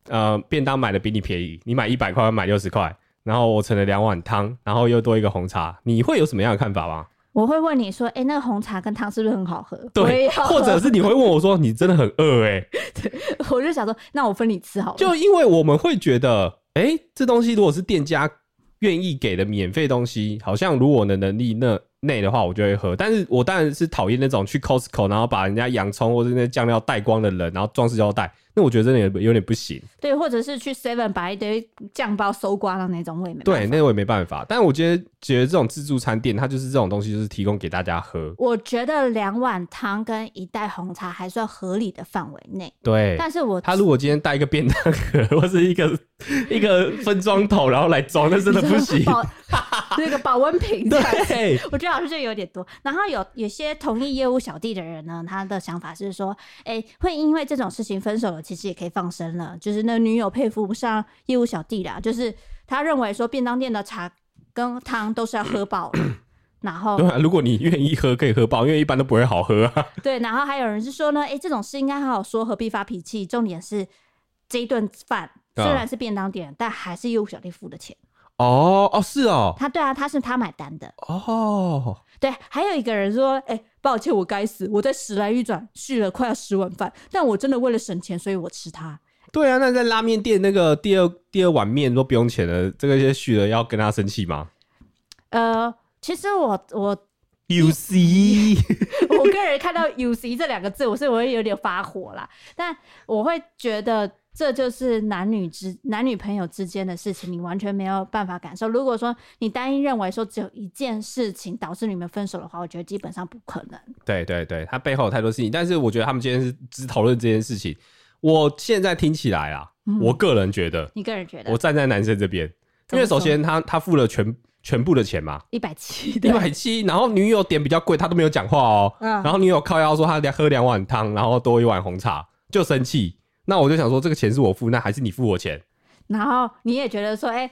Speaker 1: 呃便当买的比你便宜，你买一百块，我买六十块，然后我盛了两碗汤，然后又多一个红茶，你会有什么样的看法吗？
Speaker 2: 我会问你说，哎、欸，那个红茶跟汤是不是很好喝？
Speaker 1: 对，或者是你会问我说，你真的很饿哎、欸？(laughs)
Speaker 2: 对，我就想说，那我分你吃好了。
Speaker 1: 就因为我们会觉得，哎、欸，这东西如果是店家。愿意给的免费东西，好像如我的能力那内的话，我就会喝。但是我当然是讨厌那种去 Costco，然后把人家洋葱或者那酱料带光的人，然后装饰胶带，那我觉得真的有有点不行。
Speaker 2: 对，或者是去 Seven 把一堆酱包搜刮的那种，我也没
Speaker 1: 对，那我也没办法。但我觉得，觉得这种自助餐店，它就是这种东西，就是提供给大家喝。
Speaker 2: 我觉得两碗汤跟一袋红茶还算合理的范围内。
Speaker 1: 对，
Speaker 2: 但是我
Speaker 1: 他如果今天带一个便当盒或是一个一个分装桶，然后来装，那真的不行。(laughs)
Speaker 2: 那个保温瓶，
Speaker 1: 对，
Speaker 2: 我觉得老师这有点多。然后有有些同意业务小弟的人呢，他的想法是说，哎、欸，会因为这种事情分手了，其实也可以放生了。就是那女友佩服不上业务小弟啦，就是他认为说便当店的茶跟汤都是要喝饱的。(laughs) 然后，
Speaker 1: 对啊，如果你愿意喝，可以喝饱，因为一般都不会好喝啊。
Speaker 2: 对，然后还有人是说呢，哎、欸，这种事应该好好说，何必发脾气？重点是这一顿饭虽然是便当店，但还是业务小弟付的钱。
Speaker 1: 哦哦，是哦，
Speaker 2: 他对啊，他是他买单的
Speaker 1: 哦。
Speaker 2: 对，还有一个人说，哎、欸，抱歉，我该死，我在时来运转续了快要十碗饭，但我真的为了省钱，所以我吃它。
Speaker 1: 对啊，那在拉面店那个第二第二碗面都不用钱了，这个些续了要跟他生气吗？
Speaker 2: 呃，其实我我
Speaker 1: you see，(laughs)
Speaker 2: 我个人看到 you see 这两个字，我是我会有点发火啦，但我会觉得。这就是男女之男女朋友之间的事情，你完全没有办法感受。如果说你单一认为说只有一件事情导致你们分手的话，我觉得基本上不可能。
Speaker 1: 对对对，他背后有太多事情，但是我觉得他们今天是只讨论这件事情。我现在听起来啊，嗯、我个人觉得，
Speaker 2: 你个人觉得，
Speaker 1: 我站在男生这边，因为首先他他付了全全部的钱嘛，
Speaker 2: 一百七，
Speaker 1: 一百七，然后女友点比较贵，他都没有讲话哦。嗯、然后女友靠腰说他喝两碗汤，然后多一碗红茶，就生气。那我就想说，这个钱是我付，那还是你付我钱？
Speaker 2: 然后你也觉得说，哎、欸，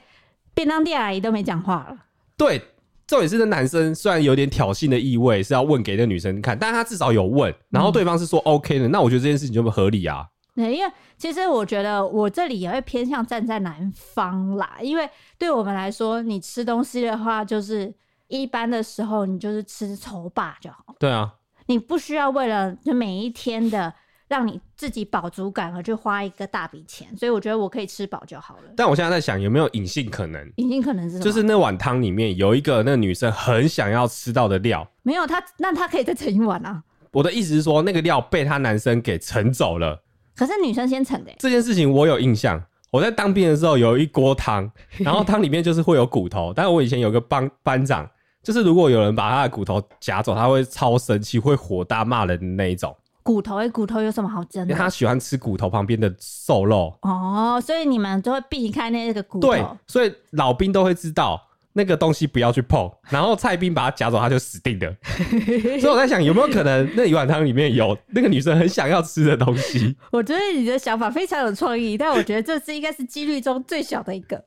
Speaker 2: 便当店阿姨都没讲话了。
Speaker 1: 对，重点是那男生虽然有点挑衅的意味，是要问给那女生看，但是他至少有问，然后对方是说 OK 的，嗯、那我觉得这件事情就不合理啊。
Speaker 2: 对，因为其实我觉得我这里也会偏向站在男方啦，因为对我们来说，你吃东西的话，就是一般的时候你就是吃丑霸就好。
Speaker 1: 对啊，
Speaker 2: 你不需要为了就每一天的。让你自己饱足感而去花一个大笔钱，所以我觉得我可以吃饱就好了。
Speaker 1: 但我现在在想，有没有隐性可能？
Speaker 2: 隐性可能是什么？
Speaker 1: 就是那碗汤里面有一个那个女生很想要吃到的料。
Speaker 2: 没有她，那她可以再盛一碗啊。
Speaker 1: 我的意思是说，那个料被他男生给盛走了。
Speaker 2: 可是女生先盛的。这
Speaker 1: 件事情我有印象。我在当兵的时候有一锅汤，(laughs) 然后汤里面就是会有骨头。但是我以前有个班班长，就是如果有人把他的骨头夹走，他会超生气，会火大骂人的那一种。
Speaker 2: 骨头诶，骨头有什么好争的？因为
Speaker 1: 他喜欢吃骨头旁边的瘦肉
Speaker 2: 哦，所以你们就会避开那个骨头。
Speaker 1: 对，所以老兵都会知道那个东西不要去碰，然后蔡兵把它夹走，他就死定了。(laughs) 所以我在想，有没有可能那一碗汤里面有 (laughs) 那个女生很想要吃的东西？
Speaker 2: 我觉得你的想法非常有创意，但我觉得这是应该是几率中最小的一个。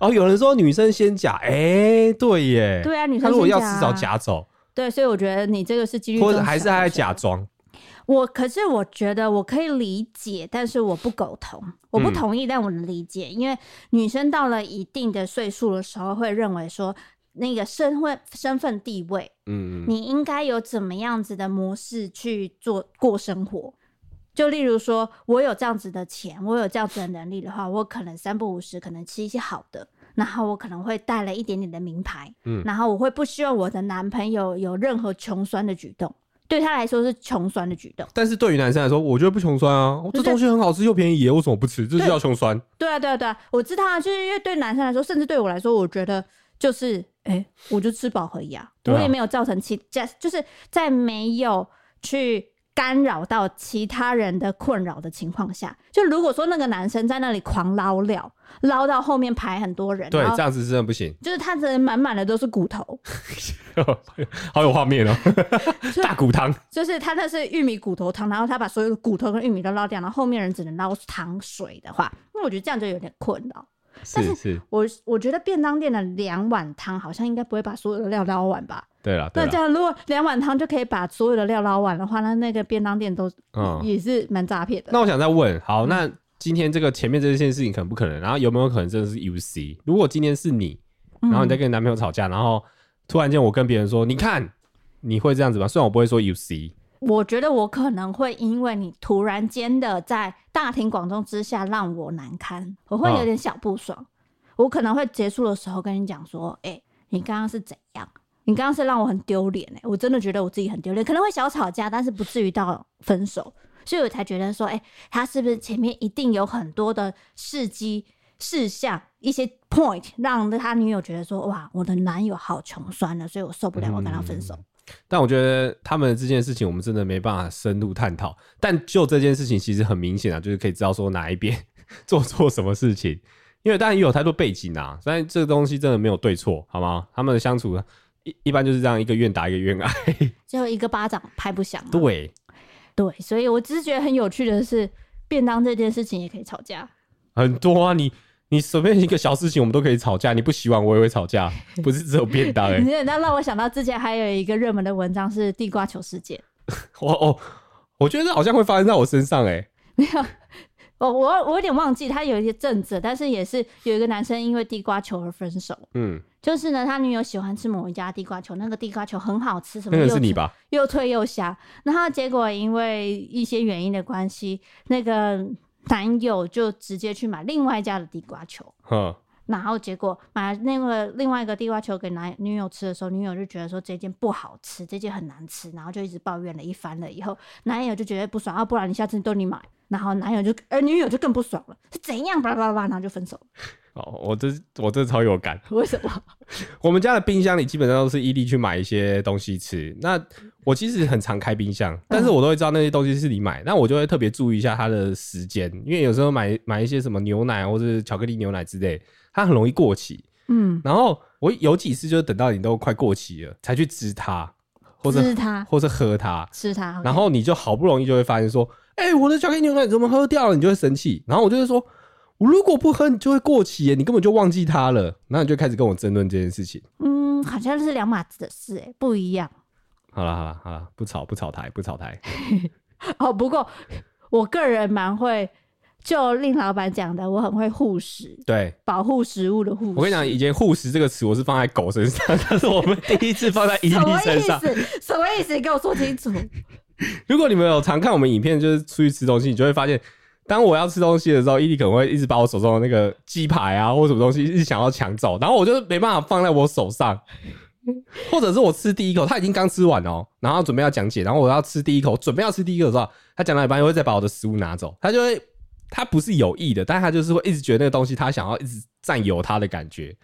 Speaker 1: 哦，有人说女生先夹，哎、欸，对耶，
Speaker 2: 对啊，女生
Speaker 1: 她如果要吃早夹走。
Speaker 2: 对，所以我觉得你这个是几率，
Speaker 1: 或者还是他在假装。
Speaker 2: 我可是我觉得我可以理解，但是我不苟同，我不同意，但我能理解，嗯、因为女生到了一定的岁数的时候，会认为说那个身份身份地位，嗯，你应该有怎么样子的模式去做过生活。就例如说，我有这样子的钱，我有这样子的能力的话，我可能三不五时可能吃一些好的，然后我可能会带了一点点的名牌，嗯，然后我会不希望我的男朋友有任何穷酸的举动。对他来说是穷酸的举动，
Speaker 1: 但是对于男生来说，我觉得不穷酸啊。这东西很好吃又便宜，为什么不吃？这就叫穷酸。
Speaker 2: 对啊，对啊，对啊，我知道啊，就是因为对男生来说，甚至对我来说，我觉得就是，哎、欸，我就吃饱而已啊，我也没有造成其，就是在没有去。干扰到其他人的困扰的情况下，就如果说那个男生在那里狂捞料，捞到后面排很多人，
Speaker 1: 对，这样子真的不行。
Speaker 2: 就是他这满满的都是骨头，(laughs)
Speaker 1: 好有画面哦，(laughs) 大骨汤。
Speaker 2: 就是他那是玉米骨头汤，然后他把所有的骨头跟玉米都捞掉，然后后面人只能捞糖水的话，那我觉得这样就有点困扰。是是，我我觉得便当店的两碗汤好像应该不会把所有的料捞完吧。
Speaker 1: 对了，
Speaker 2: 那这样如果两碗汤就可以把所有的料捞完的话，那那个便当店都也是蛮诈骗的。
Speaker 1: 那我想再问，好，那今天这个前面这件事情可能不可能，然后有没有可能真的是 UC？如果今天是你，然后你在跟你男朋友吵架，然后突然间我跟别人说，你看你会这样子吗？虽然我不会说 UC，
Speaker 2: 我觉得我可能会因为你突然间的在大庭广众之下让我难堪，我会有点小不爽，我可能会结束的时候跟你讲说，哎，你刚刚是怎样？你刚刚是让我很丢脸哎，我真的觉得我自己很丢脸，可能会小吵架，但是不至于到分手。所以我才觉得说，哎、他是不是前面一定有很多的事机事项一些 point 让他女友觉得说，哇，我的男友好穷酸了，所以我受不了，我跟他分手。
Speaker 1: 但我觉得他们这件事情，我们真的没办法深入探讨。但就这件事情，其实很明显啊，就是可以知道说哪一边 (laughs) 做错什么事情。因为当然也有太多背景啊，虽然这个东西真的没有对错，好吗？他们的相处一一般就是这样，一个愿打一个愿挨，(laughs)
Speaker 2: 就一个巴掌拍不响。
Speaker 1: 对，
Speaker 2: 对，所以我只是觉得很有趣的是，便当这件事情也可以吵架。
Speaker 1: 很多啊，你。你随便一个小事情，我们都可以吵架。你不洗碗，我也会吵架，不是只有便当、(laughs) 欸。
Speaker 2: 你那让我想到之前还有一个热门的文章是地瓜球事件。(laughs)
Speaker 1: 我哦，我觉得好像会发生在我身上哎、欸。
Speaker 2: 没有，我我我有点忘记他有一些阵子，但是也是有一个男生因为地瓜球而分手。嗯，就是呢，他女友喜欢吃某一家地瓜球，那个地瓜球很好吃，什么又
Speaker 1: 那个是你吧？
Speaker 2: 又脆又香。然后结果因为一些原因的关系，那个。男友就直接去买另外一家的地瓜球，呵然后结果买那个另外一个地瓜球给男女友吃的时候，女友就觉得说这件不好吃，这件很难吃，然后就一直抱怨了一番了。以后男友就觉得不爽，啊，不然你下次都你买，然后男友就呃女友就更不爽了，是怎样？巴拉巴拉巴拉，然后就分手了。
Speaker 1: 哦，我这我这超有感。
Speaker 2: 为什么？(laughs)
Speaker 1: 我们家的冰箱里基本上都是伊利去买一些东西吃。那我其实很常开冰箱，但是我都会知道那些东西是你买，那我就会特别注意一下它的时间，因为有时候买买一些什么牛奶或者巧克力牛奶之类，它很容易过期。嗯，然后我有几次就是等到你都快过期了才去吃它，或者吃它，或者喝它，
Speaker 2: 吃它。
Speaker 1: 然后你就好不容易就会发现说，哎、欸，我的巧克力牛奶怎么喝掉了？你就会生气。然后我就会说。我如果不喝，你就会过期耶，你根本就忘记它了，然后你就开始跟我争论这件事情。
Speaker 2: 嗯，好像是两码子的事，哎，不一样。
Speaker 1: 好了好了好了，不吵不吵台不吵台。(laughs)
Speaker 2: 哦，不过我个人蛮会，就令老板讲的，我很会护食，
Speaker 1: 对，
Speaker 2: 保护食物的护。
Speaker 1: 我跟你讲，以前护食这个词我是放在狗身上，但是我们第一次放在伊利身上。
Speaker 2: 什么意思？什么意思？你给我说清楚。(laughs)
Speaker 1: 如果你们有常看我们影片，就是出去吃东西，你就会发现。当我要吃东西的时候，伊利可能会一直把我手中的那个鸡排啊，(laughs) 或什么东西一直想要抢走，然后我就没办法放在我手上，(laughs) 或者是我吃第一口，他已经刚吃完哦，然后准备要讲解，然后我要吃第一口，准备要吃第一口的时候，他讲到一半又会再把我的食物拿走，他就会，他不是有意的，但他就是会一直觉得那个东西他想要一直占有他的感觉，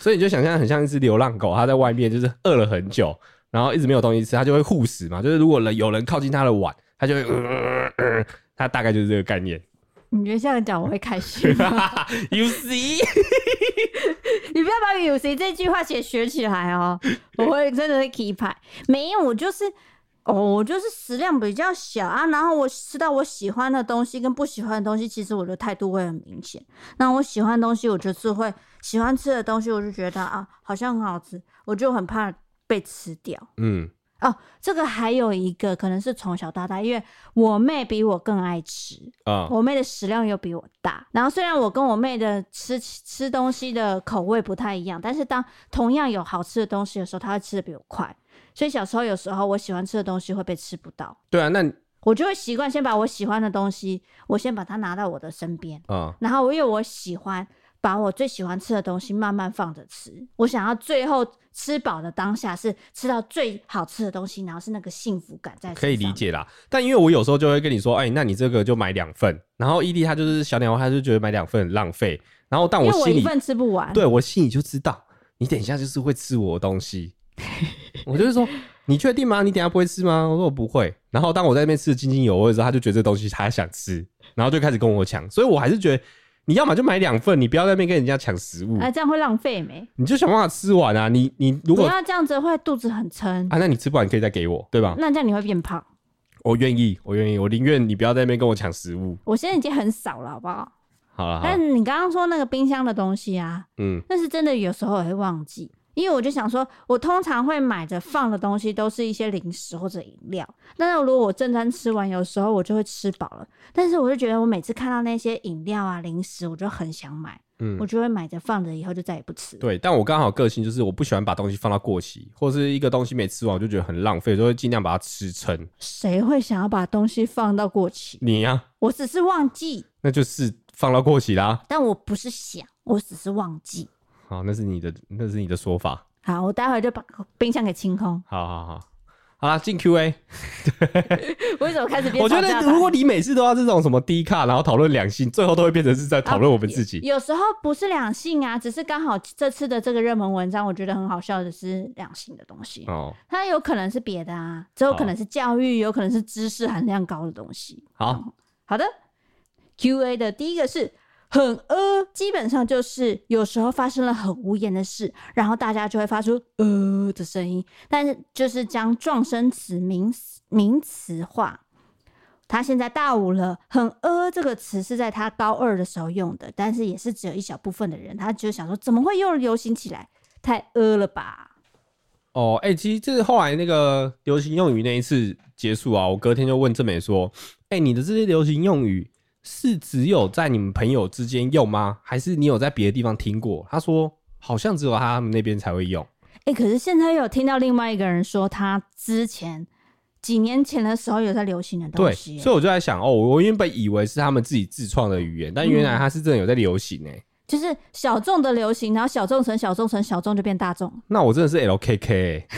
Speaker 1: 所以你就想象很像一只流浪狗，它在外面就是饿了很久，然后一直没有东西吃，它就会护食嘛，就是如果人有人靠近它的碗，它就会。呃 (laughs) 呃他大概就是这个概念。
Speaker 2: 你觉得这样讲我会开心？(laughs)
Speaker 1: You see，(laughs)
Speaker 2: 你不要把 “you see” 这句话写学起来哦，(laughs) 我会真的会 keep 牌。没有，我就是哦，我就是食量比较小啊。然后我吃到我喜欢的东西跟不喜欢的东西，其实我的态度会很明显。那我喜欢的东西，我就是会喜欢吃的东西，我就觉得啊，好像很好吃，我就很怕被吃掉。嗯。哦，这个还有一个可能是从小到大，因为我妹比我更爱吃啊，我妹的食量又比我大。然后虽然我跟我妹的吃吃东西的口味不太一样，但是当同样有好吃的东西的时候，她会吃的比我快。所以小时候有时候我喜欢吃的东西会被吃不到。
Speaker 1: 对啊，那
Speaker 2: 我就会习惯先把我喜欢的东西，我先把它拿到我的身边啊，然后因为我喜欢。把我最喜欢吃的东西慢慢放着吃，我想要最后吃饱的当下是吃到最好吃的东西，然后是那个幸福感在。
Speaker 1: 可以理解啦，但因为我有时候就会跟你说，哎、欸，那你这个就买两份，然后伊利他就是小鸟，他就觉得买两份很浪费，然后但我心
Speaker 2: 里一份吃不完，
Speaker 1: 对我心里就知道你等一下就是会吃我的东西，(laughs) 我就是说你确定吗？你等下不会吃吗？我说我不会，然后当我在那边吃的津津有味的时候，他就觉得这东西他想吃，然后就开始跟我抢，所以我还是觉得。你要么就买两份，你不要在那边跟人家抢食物。
Speaker 2: 哎、啊，这样会浪费没？
Speaker 1: 你就想办法吃完啊！你你如果
Speaker 2: 你要这样子会肚子很撑
Speaker 1: 啊，那你吃不完你可以再给我，对吧？
Speaker 2: 那这样你会变胖。
Speaker 1: 我愿意，我愿意，我宁愿你不要在那边跟我抢食物。
Speaker 2: 我现在已经很少了，好不好？
Speaker 1: 好了，
Speaker 2: 但是你刚刚说那个冰箱的东西啊，嗯，那是真的有时候我会忘记。因为我就想说，我通常会买着放的东西都是一些零食或者饮料。但是如果我正餐吃完，有时候我就会吃饱了。但是我就觉得，我每次看到那些饮料啊、零食，我就很想买。嗯，我就会买着放着，以后就再也不吃。
Speaker 1: 对，但我刚好个性就是，我不喜欢把东西放到过期，或是一个东西没吃完，我就觉得很浪费，就会尽量把它吃撑。
Speaker 2: 谁会想要把东西放到过期？
Speaker 1: 你呀、啊，
Speaker 2: 我只是忘记。
Speaker 1: 那就是放到过期啦。
Speaker 2: 但我不是想，我只是忘记。
Speaker 1: 好，那是你的，那是你的说法。
Speaker 2: 好，我待会儿就把冰箱给清空。
Speaker 1: 好好好，好啦，进 Q&A。(laughs)
Speaker 2: 为什么开始变？
Speaker 1: 我觉得如果你每次都要这种什么低卡，然后讨论两性，最后都会变成是在讨论我们自己。
Speaker 2: 啊，有。有时候不是两性啊，只是刚好这次的这个热门文章，我觉得很好笑的是两性的东西。哦，它有可能是别的啊，只有可能是教育，有可能是知识含量高的东西。
Speaker 1: 好，
Speaker 2: 嗯，好的。Q&A 的第一个是。很呃，基本上就是有时候发生了很无言的事，然后大家就会发出呃的声音，但是就是将状声词名名词化。他现在大五了，很呃这个词是在他高二的时候用的，但是也是只有一小部分的人，他就想说怎么会又流行起来？太呃了吧？
Speaker 1: 哦，哎、其实这是后来那个流行用语那一次结束啊，我隔天就问正美说，哎、你的这些流行用语。是只有在你们朋友之间用吗？还是你有在别的地方听过？他说好像只有他们那边才会用。
Speaker 2: 哎、欸，可是现在又有听到另外一个人说，他之前几年前的时候有在流行的东西。
Speaker 1: 对，所以我就在想，哦，我原本以为是他们自己自创的语言，但原来他是真的有在流行哎、欸嗯。
Speaker 2: 就是小众的流行，然后小众成小众成小众就变大众。
Speaker 1: 那我真的是 LKK、欸。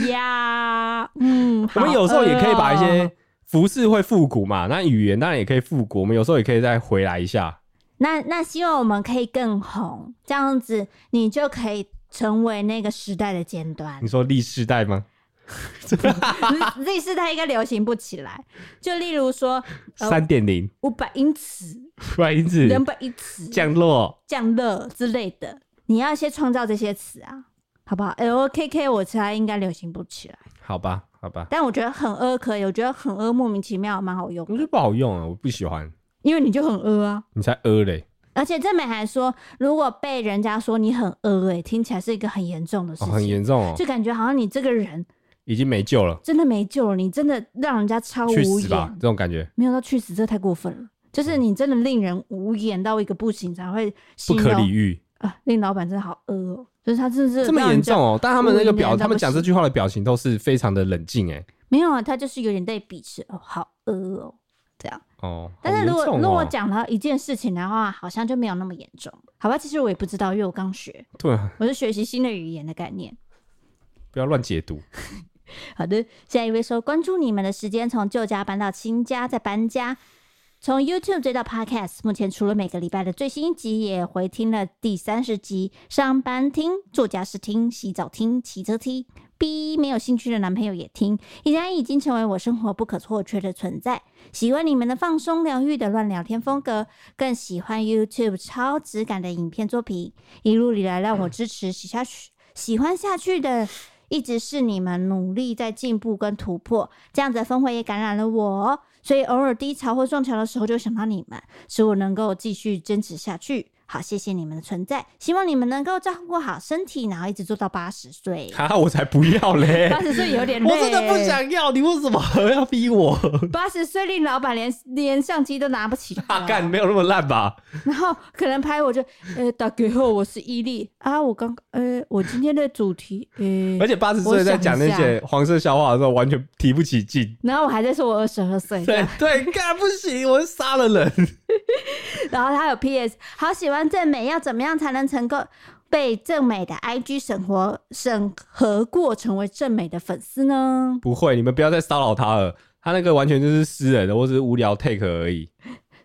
Speaker 1: (laughs)
Speaker 2: 呀，嗯，(laughs)
Speaker 1: 我们有时候也可以把一些。服饰会复古嘛？那语言当然也可以复古，我们有时候也可以再回来一下。
Speaker 2: 那那希望我们可以更红，这样子你就可以成为那个时代的尖端。
Speaker 1: 你说历世代吗？(laughs)
Speaker 2: Z 世代应该流行不起来。就例如说 (laughs)
Speaker 1: 三点零、
Speaker 2: 五百英尺、
Speaker 1: 五百英尺、
Speaker 2: 两百英尺、
Speaker 1: 降落、
Speaker 2: 降落之类的，你要先创造这些词啊，好不好？LKK 我猜应该流行不起来。
Speaker 1: 好吧。好吧，
Speaker 2: 但我觉得很呃可以，我觉得很呃莫名其妙，蛮好用。
Speaker 1: 我觉得不好用啊，我不喜欢。
Speaker 2: 因为你就很呃啊，
Speaker 1: 你才呃嘞。
Speaker 2: 而且正美还说，如果被人家说你很呃，哎，听起来是一个很严重的事情，
Speaker 1: 哦、很严重哦，
Speaker 2: 就感觉好像你这个人
Speaker 1: 已经没救了，
Speaker 2: 真的没救了，你真的让人家超无言吧？
Speaker 1: 这种感觉
Speaker 2: 没有到去死，这太过分了。就是你真的令人无言到一个不行，才会
Speaker 1: 不可理喻
Speaker 2: 啊！令老板真的好呃哦，就是他真的是
Speaker 1: 这么严重哦。但他们那个表，他们讲这句话的表情都是非常的冷静，哎。
Speaker 2: 没有啊，他就是有点被鄙视哦，好呃哦，这样
Speaker 1: 哦。
Speaker 2: 但是如果、哦、如果讲了一件事情的话，好像就没有那么严重，好吧？其实我也不知道，因为我刚学。
Speaker 1: 对啊，
Speaker 2: 我是学习新的语言的概念。(laughs)
Speaker 1: 不要乱解读。
Speaker 2: 好的，下一位说，关注你们的时间从旧家搬到新家，再搬家。从 YouTube 追到 Podcast，目前除了每个礼拜的最新一集，也回听了第三十集。上班听，做家事听，洗澡听，骑车听。B 没有兴趣的男朋友也听，已然已经成为我生活不可或缺的存在。喜欢你们的放松疗愈的乱聊天风格，更喜欢 YouTube 超质感的影片作品。一路以来让我支持喜下去，喜欢下去的。一直是你们努力在进步跟突破，这样子的氛围也感染了我，所以偶尔低潮或撞墙的时候就想到你们，使我能够继续坚持下去。好，谢谢你们的存在，希望你们能够照顾好身体，然后一直做到八十岁。
Speaker 1: 哈，我才不要嘞！(laughs)
Speaker 2: 八十岁有点累，
Speaker 1: 我真的不想要。你为什么要逼我？(laughs)
Speaker 2: 八十岁令老板连连相机都拿不起。
Speaker 1: 大概没有那么烂吧？
Speaker 2: 然后可能拍我就，呃，打给后，我是伊利啊，我刚，呃，我今天的主题，呃，(laughs)
Speaker 1: 而且八十岁在讲那些黄色笑话的时候，完全提不起劲。
Speaker 2: 然后我还在说我二十二岁。
Speaker 1: 对对，干不行，我杀了人。
Speaker 2: 然后他有 PS，好喜欢正美，要怎么样才能成功被正美的 IG 审核审核过，成为正美的粉丝呢？
Speaker 1: 不会，你们不要再骚扰他了，他那个完全就是私人的，或是无聊 take 而已。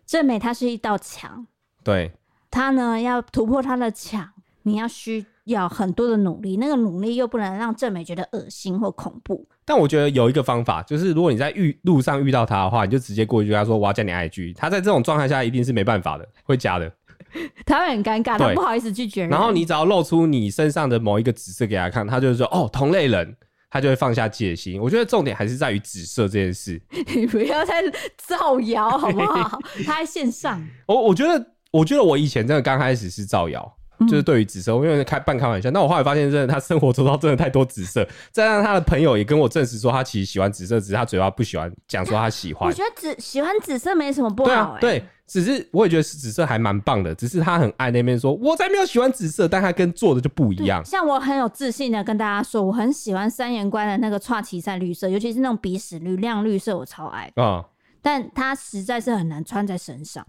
Speaker 2: 正美它是一道墙，
Speaker 1: 对，
Speaker 2: 他呢要突破他的墙，你要需要很多的努力，那个努力又不能让正美觉得恶心或恐怖。
Speaker 1: 但我觉得有一个方法，就是如果你在遇路上遇到他的话，你就直接过去跟他说：“我要加你 IG。”他在这种状态下一定是没办法的，会加的。(laughs)
Speaker 2: 他会很尴尬，他不好意思拒绝人。
Speaker 1: 然后你只要露出你身上的某一个紫色给他看，他就说：“哦，同类人。”他就会放下戒心。我觉得重点还是在于紫色这件事。
Speaker 2: 你 (laughs) 不要再造谣好不好？他在线上。
Speaker 1: 我我觉得，我觉得我以前真的刚开始是造谣。就是对于紫色，我因为开半开玩笑，那我后来发现，真的他生活周遭真的太多紫色。再让他的朋友也跟我证实说，他其实喜欢紫色，只是他嘴巴不喜欢讲说他喜欢。
Speaker 2: 我觉得紫喜欢紫色没什么不好，欸对啊，
Speaker 1: 对，只是我也觉得紫色还蛮棒的，只是他很爱那边说，我才没有喜欢紫色，但他跟做的就不一样。
Speaker 2: 像我很有自信的跟大家说，我很喜欢三元观的那个串旗赛绿色，尤其是那种鼻屎绿亮绿色，我超爱啊。哦，但它实在是很难穿在身上。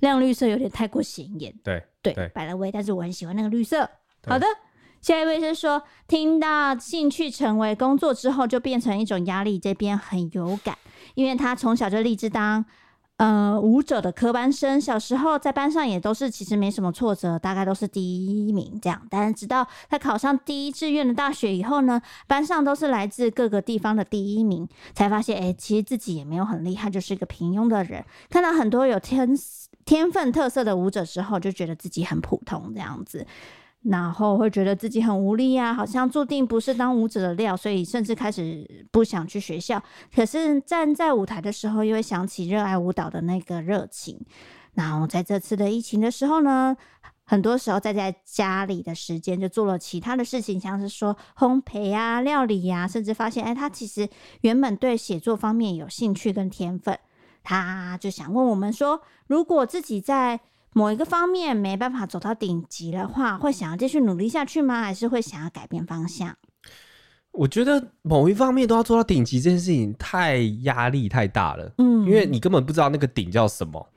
Speaker 2: 亮绿色有点太过显眼，
Speaker 1: 对
Speaker 2: 对，百乐威，但是我很喜欢那个绿色。好的，下一位是说，听到兴趣成为工作之后，就变成一种压力，这边很有感，因为他从小就立志当呃舞者的科班生，小时候在班上也都是其实没什么挫折，大概都是第一名这样。但是直到他考上第一志愿的大学以后呢，班上都是来自各个地方的第一名，才发现哎、欸，其实自己也没有很厉害，就是一个平庸的人。看到很多有天天分特色的舞者之后，就觉得自己很普通这样子。然后会觉得自己很无力啊，好像注定不是当舞者的料，所以甚至开始不想去学校。可是站在舞台的时候，又会想起热爱舞蹈的那个热情。然后在这次的疫情的时候呢，很多时候在在家里的时间就做了其他的事情，像是说烘焙啊、料理呀、啊，甚至发现，哎，他其实原本对写作方面有兴趣跟天分，他就想问我们说，如果自己在某一个方面没办法走到顶级的话，会想要继续努力下去吗？还是会想要改变方向？
Speaker 1: 我觉得某一方面都要做到顶级这件事情太压力太大了。
Speaker 2: 嗯，
Speaker 1: 因为你根本不知道那个顶叫什么。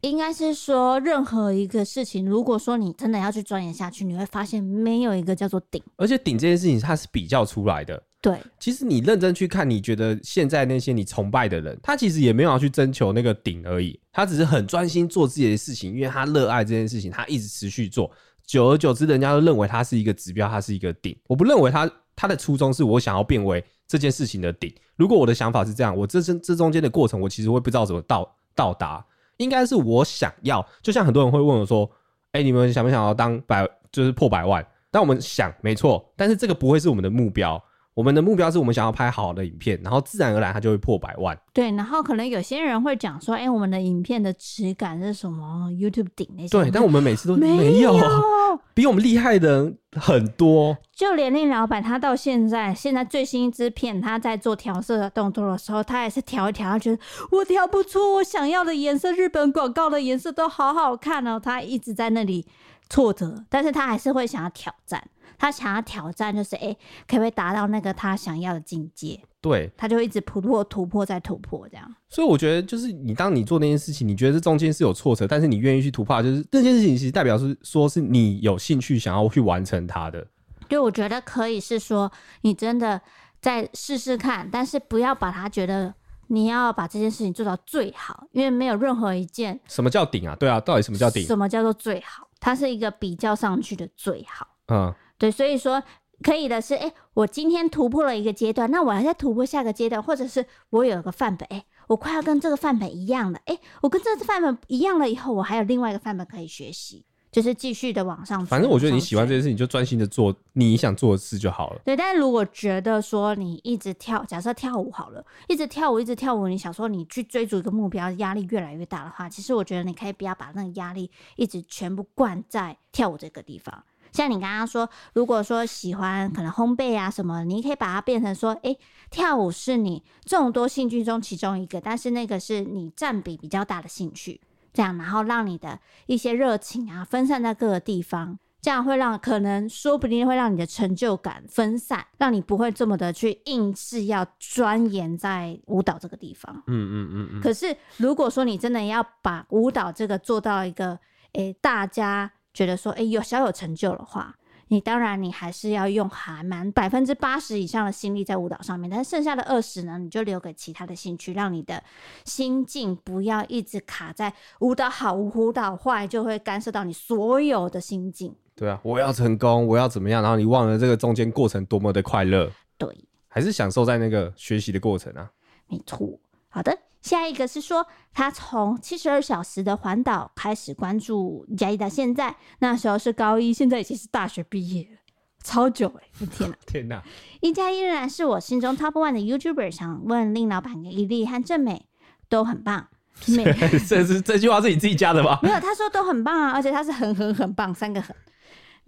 Speaker 2: 应该是说，任何一个事情，如果说你真的要去钻研下去，你会发现没有一个叫做顶。
Speaker 1: 而且顶这件事情，它是比较出来的。
Speaker 2: 对，
Speaker 1: 其实你认真去看，你觉得现在那些你崇拜的人，他其实也没有要去征求那个顶而已，他只是很专心做自己的事情，因为他热爱这件事情，他一直持续做，久而久之，人家都认为他是一个指标，他是一个顶。我不认为他他的初衷是我想要变为这件事情的顶。如果我的想法是这样，我这这这中间的过程，我其实会不知道怎么到到达。应该是我想要，就像很多人会问我说：“哎、你们想不想要当百，就是破百万？”但我们想没错，但是这个不会是我们的目标。我们的目标是我们想要拍好的影片，然后自然而然它就会破百万。
Speaker 2: 对，然后可能有些人会讲说：“哎、欸，我们的影片的质感是什么？YouTube 顶那些。”
Speaker 1: 对，但我们每次都没有，(laughs) 比我们厉害的人很多。
Speaker 2: 就连令老板他到现在，现在最新一支片，他在做调色的动作的时候，他也是调一调，他觉得我调不出我想要的颜色，日本广告的颜色都好好看哦。他一直在那里挫折，但是他还是会想要挑战。他想要挑战，就是哎、欸，可不可以达到那个他想要的境界？
Speaker 1: 对，
Speaker 2: 他就一直突破、突破再突破这样。
Speaker 1: 所以我觉得，就是你当你做那件事情，你觉得这中间是有挫折，但是你愿意去突破，就是这件事情其实代表是说是你有兴趣想要去完成它的。
Speaker 2: 对，我觉得可以是说你真的再试试看，但是不要把它觉得你要把这件事情做到最好，因为没有任何一件。
Speaker 1: 什么叫顶啊？对啊，到底什么叫顶？
Speaker 2: 什么叫做最好？它是一个比较上去的最好。
Speaker 1: 嗯。
Speaker 2: 对，所以说可以的是，哎，我今天突破了一个阶段，那我还在突破下个阶段，或者是我有一个范本，哎，我快要跟这个范本一样了，哎，我跟这个范本一样了以后，我还有另外一个范本可以学习，就是继续的往上。
Speaker 1: 反正我觉得你喜欢这件事你，就专心的做你想做的事就好了。
Speaker 2: 对，但是如果觉得说你一直跳，假设跳舞好了，一直跳舞，一直跳舞，你想说你去追逐一个目标，压力越来越大的话，其实我觉得你可以不要把那个压力一直全部灌在跳舞这个地方。像你刚刚说，如果说喜欢可能烘焙啊什么，你可以把它变成说，诶，跳舞是你众多兴趣中其中一个，但是那个是你占比比较大的兴趣，这样，然后让你的一些热情啊分散在各个地方，这样会让可能说不定会让你的成就感分散，让你不会这么的去硬是要钻研在舞蹈这个地方。
Speaker 1: 嗯嗯嗯嗯。
Speaker 2: 可是如果说你真的要把舞蹈这个做到一个，诶，大家。觉得说，诶、欸，有小有成就的话，你当然你还是要用还蛮百分之八十以上的心力在舞蹈上面，但是剩下的二十呢，你就留给其他的兴趣，让你的心境不要一直卡在舞蹈好，舞蹈坏，就会干涉到你所有的心境。
Speaker 1: 对啊，我要成功，我要怎么样？然后你忘了这个中间过程多么的快乐。
Speaker 2: 对，
Speaker 1: 还是享受在那个学习的过程啊。
Speaker 2: 没错，好的。下一个是说，他从七十二小时的环岛开始关注一加一到现在，那时候是高一，现在已经是大学毕业了，超久哎、(laughs) 天哪，
Speaker 1: 天哪！
Speaker 2: 一加一仍然是我心中 top one 的 YouTuber，想问令老板跟伊利和正美都很棒。(laughs) 美
Speaker 1: 这是这句话是你自己加的吗？
Speaker 2: 没有，他说都很棒啊，而且他是很很很棒，三个很。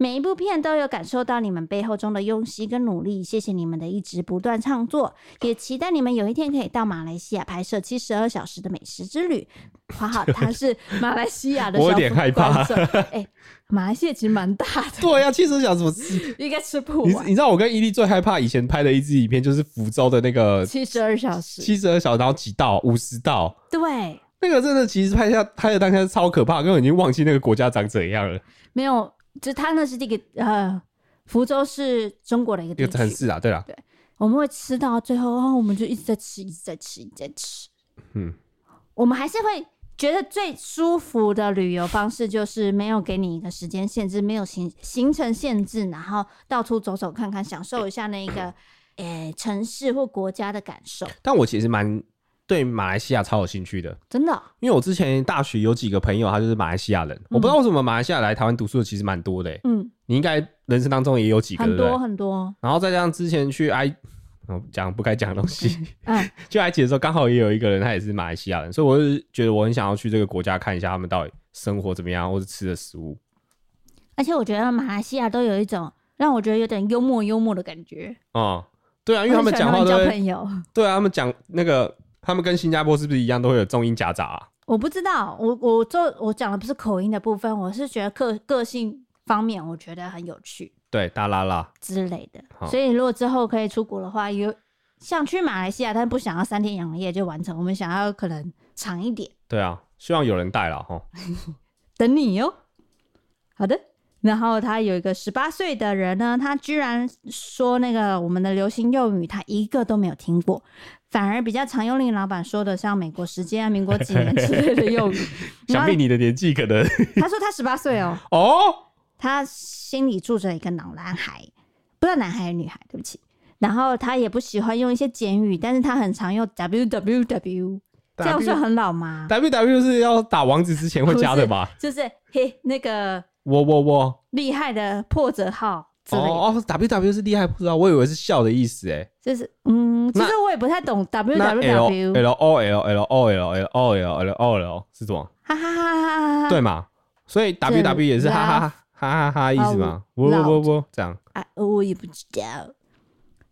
Speaker 2: 每一部片都有感受到你们背后中的用心跟努力，谢谢你们的一直不断创作，也期待你们有一天可以到马来西亚拍摄七十二小时的美食之旅。括号他是马来西亚的，
Speaker 1: 我有点害怕。
Speaker 2: 哎、欸，马来西亚其实蛮大的。
Speaker 1: 对呀、啊，七十二小时我吃
Speaker 2: 应该吃不完。
Speaker 1: 你你知道我跟伊利最害怕以前拍的一支影片，就是福州的那个
Speaker 2: 七十二小时，
Speaker 1: 七十二小时然后几道五十道。
Speaker 2: 对，
Speaker 1: 那个真的其实拍下拍的当下是超可怕，根本已经忘记那个国家长怎样了。
Speaker 2: 没有。就他那是这个呃福州是中国的一个地
Speaker 1: 一个城市啊，对啦，
Speaker 2: 对，我们会吃到最后，哦，我们就一直在吃，一直在吃，一直在吃。
Speaker 1: 嗯，
Speaker 2: 我们还是会觉得最舒服的旅游方式就是没有给你一个时间限制，没有行行程限制，然后到处走走看看，享受一下那个诶、欸、城市或国家的感受。
Speaker 1: 但我其实蛮对马来西亚超有兴趣的，
Speaker 2: 真的，
Speaker 1: 因为我之前大学有几个朋友，他就是马来西亚人，嗯、我不知道为什么马来西亚来台湾读书的其实蛮多的、欸。嗯，你应该人生当中也有几个，
Speaker 2: 很多很多。
Speaker 1: 然后再加上之前去埃。讲不该讲的东西，嗯，(laughs) 就埃及的时候，刚好也有一个人，他也是马来西亚人，所以我是觉得我很想要去这个国家看一下他们到底生活怎么样，或是吃的食物。
Speaker 2: 而且我觉得马来西亚都有一种让我觉得有点幽默幽默的感觉。
Speaker 1: 哦、嗯，对啊，因为他们讲话都
Speaker 2: 交朋友。
Speaker 1: 对啊，他们讲那个，他们跟新加坡是不是一样，都会有中英夹杂、啊？
Speaker 2: 我不知道，我我做我讲的不是口音的部分，我是觉得个个性方面，我觉得很有趣。
Speaker 1: 对，大拉拉
Speaker 2: 之类的，所以如果之后可以出国的话，有想去马来西亚，但不想要三天两夜就完成，我们想要可能长一点。
Speaker 1: 对啊，希望有人带了哈。(laughs)
Speaker 2: 等你哟。好的，然后他有一个十八岁的人呢，他居然说那个我们的流行用语，他一个都没有听过，反而比较常用令老板说的像美国时间啊、民国几年之类的用语。(laughs)
Speaker 1: 想必你的年纪可能。
Speaker 2: 他说他十八岁哦。
Speaker 1: 哦。
Speaker 2: 他心里住着一个老男孩，不知道男孩还是女孩，对不起。然后他也不喜欢用一些简语，但是他很常用 W W W，(laughs) 这样算很老吗
Speaker 1: ？W W 是要打王子之前会加的吧？
Speaker 2: 就是嘿那个
Speaker 1: 我我我
Speaker 2: 厉害的破折号之类的。
Speaker 1: 哦哦，W W 是厉害不知道，我以为是笑的意思哎。
Speaker 2: 就是嗯，其实我也不太懂 W W W。
Speaker 1: L O L L O L L O L L O L 是什么？
Speaker 2: 哈哈哈哈哈！
Speaker 1: 对嘛？所以 W W 也是哈哈哈。哈哈哈，意思吗？不不不不，这样。
Speaker 2: 哎，我也不知道。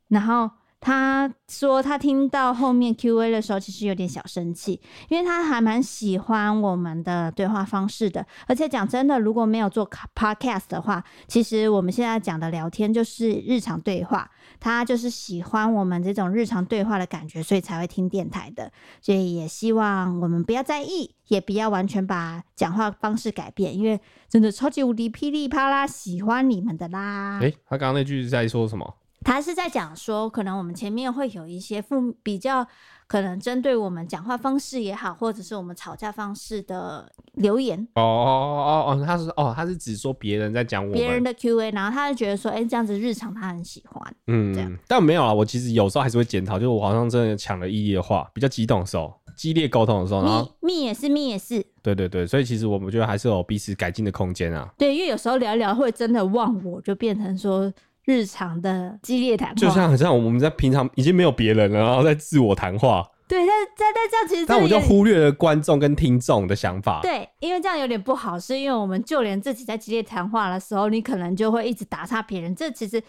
Speaker 2: 然后他说，他听到后面 Q&A 的时候，其实有点小生气，因为他还蛮喜欢我们的对话方式的。而且讲真的，如果没有做 Podcast 的话，其实我们现在讲的聊天就是日常对话。他就是喜欢我们这种日常对话的感觉，所以才会听电台的。所以也希望我们不要在意，也不要完全把讲话方式改变，因为真的超级无敌噼里啪啦喜欢你们的啦。
Speaker 1: 诶、他刚刚那句是在说什么？
Speaker 2: 他是在讲说，可能我们前面会有一些负比较。可能针对我们讲话方式也好，或者是我们吵架方式的留言
Speaker 1: 哦哦哦哦，他是哦，他是只说别人在讲我
Speaker 2: 别人的 Q&A，然后他就觉得说，哎、欸，这样子日常他很喜欢，
Speaker 1: 嗯，这样，但没有啊，我其实有时候还是会检讨，就是我好像真的抢了伊利的话，比较激动的时候，激烈沟通的时候，然后
Speaker 2: 密也是密也是，
Speaker 1: 对对对，所以其实我们觉得还是有彼此改进的空间啊。
Speaker 2: 对，因为有时候聊一聊会真的忘我，就变成说日常的激烈谈话，
Speaker 1: 就像很像我们在平常已经没有别人了，然后在自我谈话。
Speaker 2: 对，但但但这样其实，
Speaker 1: 但我就忽略了观众跟听众的想法。
Speaker 2: 对，因为这样有点不好，是因为我们就连自己在激烈谈话的时候，你可能就会一直打岔别人，这其实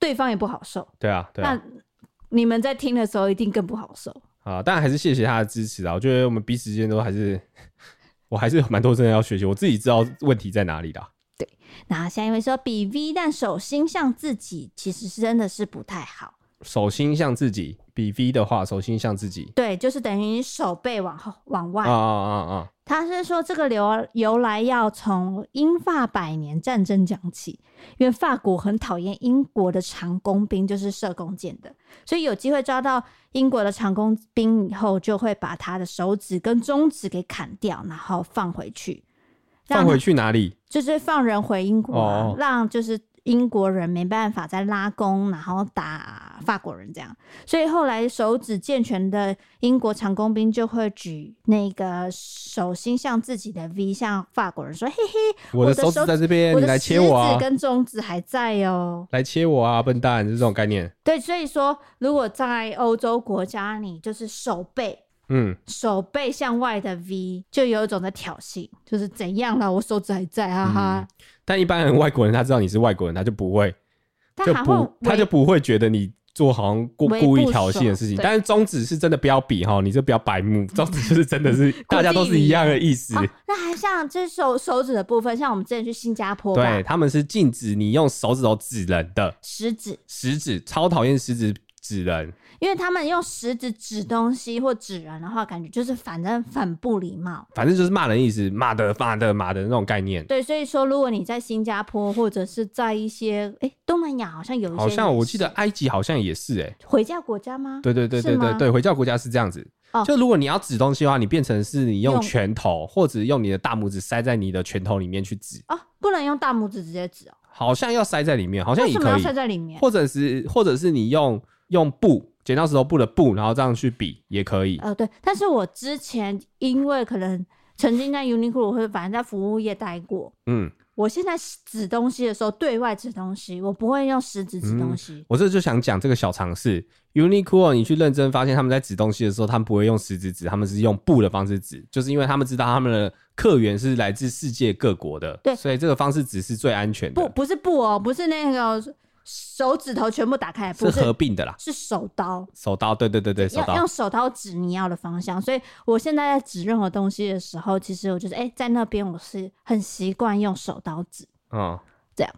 Speaker 2: 对方也不好受。
Speaker 1: 对啊，对啊。
Speaker 2: 那你们在听的时候一定更不好受。
Speaker 1: 啊，当然还是谢谢他的支持啊！我觉得我们彼此之间都还是，(laughs) 我还是有蛮多真的要学习，我自己知道问题在哪里的。
Speaker 2: 对，那下一位说比 V，但手心向自己，其实是真的是不太好。
Speaker 1: 手心向自己，比 V 的话，手心向自己，
Speaker 2: 对，就是等于手背往后往外。
Speaker 1: 啊啊啊啊！
Speaker 2: 他是说这个由由来要从英法百年战争讲起，因为法国很讨厌英国的长弓兵，就是射弓箭的，所以有机会抓到英国的长弓兵以后，就会把他的手指跟中指给砍掉，然后放回去。
Speaker 1: 放回去哪里？
Speaker 2: 就是放人回英国啊，哦、让就是。英国人没办法再拉弓，然后打法国人这样，所以后来手指健全的英国长弓兵就会举那个手心向自己的 V，向法国人说：“嘿嘿，
Speaker 1: 我的手指在这边，你来切我啊！”
Speaker 2: 跟中指还在哦，
Speaker 1: 来切我啊，笨蛋！是这种概念。
Speaker 2: 对，所以说，如果在欧洲国家，你就是手背，嗯，手背向外的 V，就有一种在挑衅，就是怎样了？我手指还在，哈哈。嗯
Speaker 1: 但一般人外国人他知道你是外国人，他就不会，他就不他就不会觉得你做好像故故意挑衅的事情。但是中指是真的不要比哈，你这不要白目，中指就是真的是 (laughs) 大家都是一样的意思。
Speaker 2: 哦、那还像这手手指的部分，像我们之前去新加坡，
Speaker 1: 对他们是禁止你用手指头指人的，
Speaker 2: 食指，
Speaker 1: 食指超讨厌食指指人，
Speaker 2: 因为他们用食指指东西或指人的话，感觉就是反正很不礼貌，
Speaker 1: 反正就是骂人意思，骂的骂的骂的那种概念。
Speaker 2: 对，所以说如果你在新加坡或者是在一些哎东南亚，好像有一些，
Speaker 1: 好像我记得埃及好像也是哎、欸，
Speaker 2: 回教国家吗？
Speaker 1: 对对对对对对，回教国家是这样子。哦、就如果你要指东西的话，你变成是你用拳头用或者用你的大拇指塞在你的拳头里面去指
Speaker 2: 哦，不能用大拇指直接指哦，
Speaker 1: 好像要塞在里面，好像也可以。
Speaker 2: 塞在里面？
Speaker 1: 或者是或者是你用用布剪刀石头布的布，然后这样去比也可以。
Speaker 2: 呃，对。但是我之前因为可能曾经在 Uniqlo 或者反正在服务业待过，嗯。我现在指东西的时候，对外指东西，我不会用食指指东西。嗯、
Speaker 1: 我这就想讲这个小常识，Uniqlo，你去认真发现他们在指东西的时候，他们不会用食指指，他们是用布的方式指，就是因为他们知道他们的客源是来自世界各国的，对，所以这个方式指是最安全的。
Speaker 2: 不，不是布哦，不是那个。手指头全部打开，不是，
Speaker 1: 是合并的啦，
Speaker 2: 是手刀。
Speaker 1: 手刀，对对对对，手刀。
Speaker 2: 用手刀指你要的方向，所以我现在在指任何东西的时候，其实我就是哎、欸，在那边我是很习惯用手刀指。嗯，这样。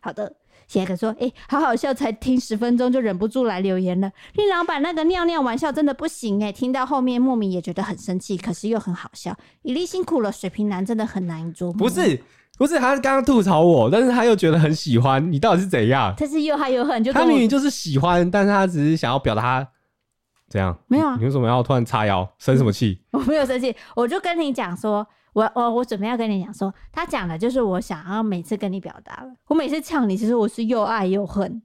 Speaker 2: 好的，下一个说，哎、欸，好好笑，才听十分钟就忍不住来留言了。令老板那个尿尿玩笑真的不行哎、欸，听到后面莫名也觉得很生气，可是又很好笑。伊利辛苦了，水瓶男真的很难捉摸。
Speaker 1: 不是。不是，他刚刚吐槽我，但是他又觉得很喜欢你，到底是怎样？
Speaker 2: 他是又爱又恨，就
Speaker 1: 他明明就是喜欢，但是他只是想要表达他怎样？
Speaker 2: 没有啊，
Speaker 1: 你为什么要突然叉腰？生什么气？(laughs)
Speaker 2: 我没有生气，我就跟你讲说，我我我准备要跟你讲说，他讲的就是我想要每次跟你表达了。我每次呛你，其实我是又爱又恨，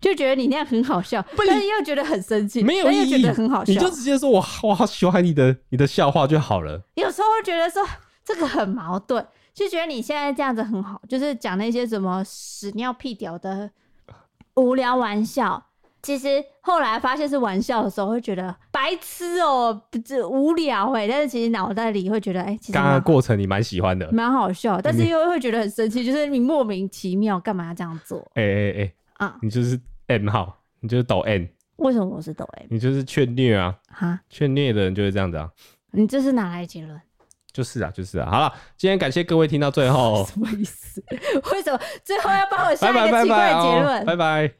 Speaker 2: 就觉得你那样很好笑，不但是又觉得很生气，
Speaker 1: 没有意义，
Speaker 2: 又觉得很好笑，
Speaker 1: 你就直接说我我好喜欢你的你的笑话就好了。
Speaker 2: 有时候会觉得说这个很矛盾。就觉得你现在这样子很好，就是讲那些什么屎尿屁屌的 (laughs) 无聊玩笑。其实后来发现是玩笑的时候，会觉得白痴哦、喔，这无聊哎。但是其实脑袋里会觉得，哎、欸，其实
Speaker 1: 刚刚过程你蛮喜欢的，
Speaker 2: 蛮好笑。但是又会觉得很生气，就是你莫名其妙干嘛要这样做？
Speaker 1: 哎哎哎啊！你就是 M 号，你就是抖 N。
Speaker 2: 为什么我是抖 M？
Speaker 1: 你就是劝虐啊！哈，劝虐的人就是这样子啊。
Speaker 2: 你这是哪来结论？
Speaker 1: 就是啊，就是啊。好了，今天感谢各位听到最后。(laughs)
Speaker 2: 什么意思？为什么最后要帮我下一个奇怪的结论？
Speaker 1: 拜拜。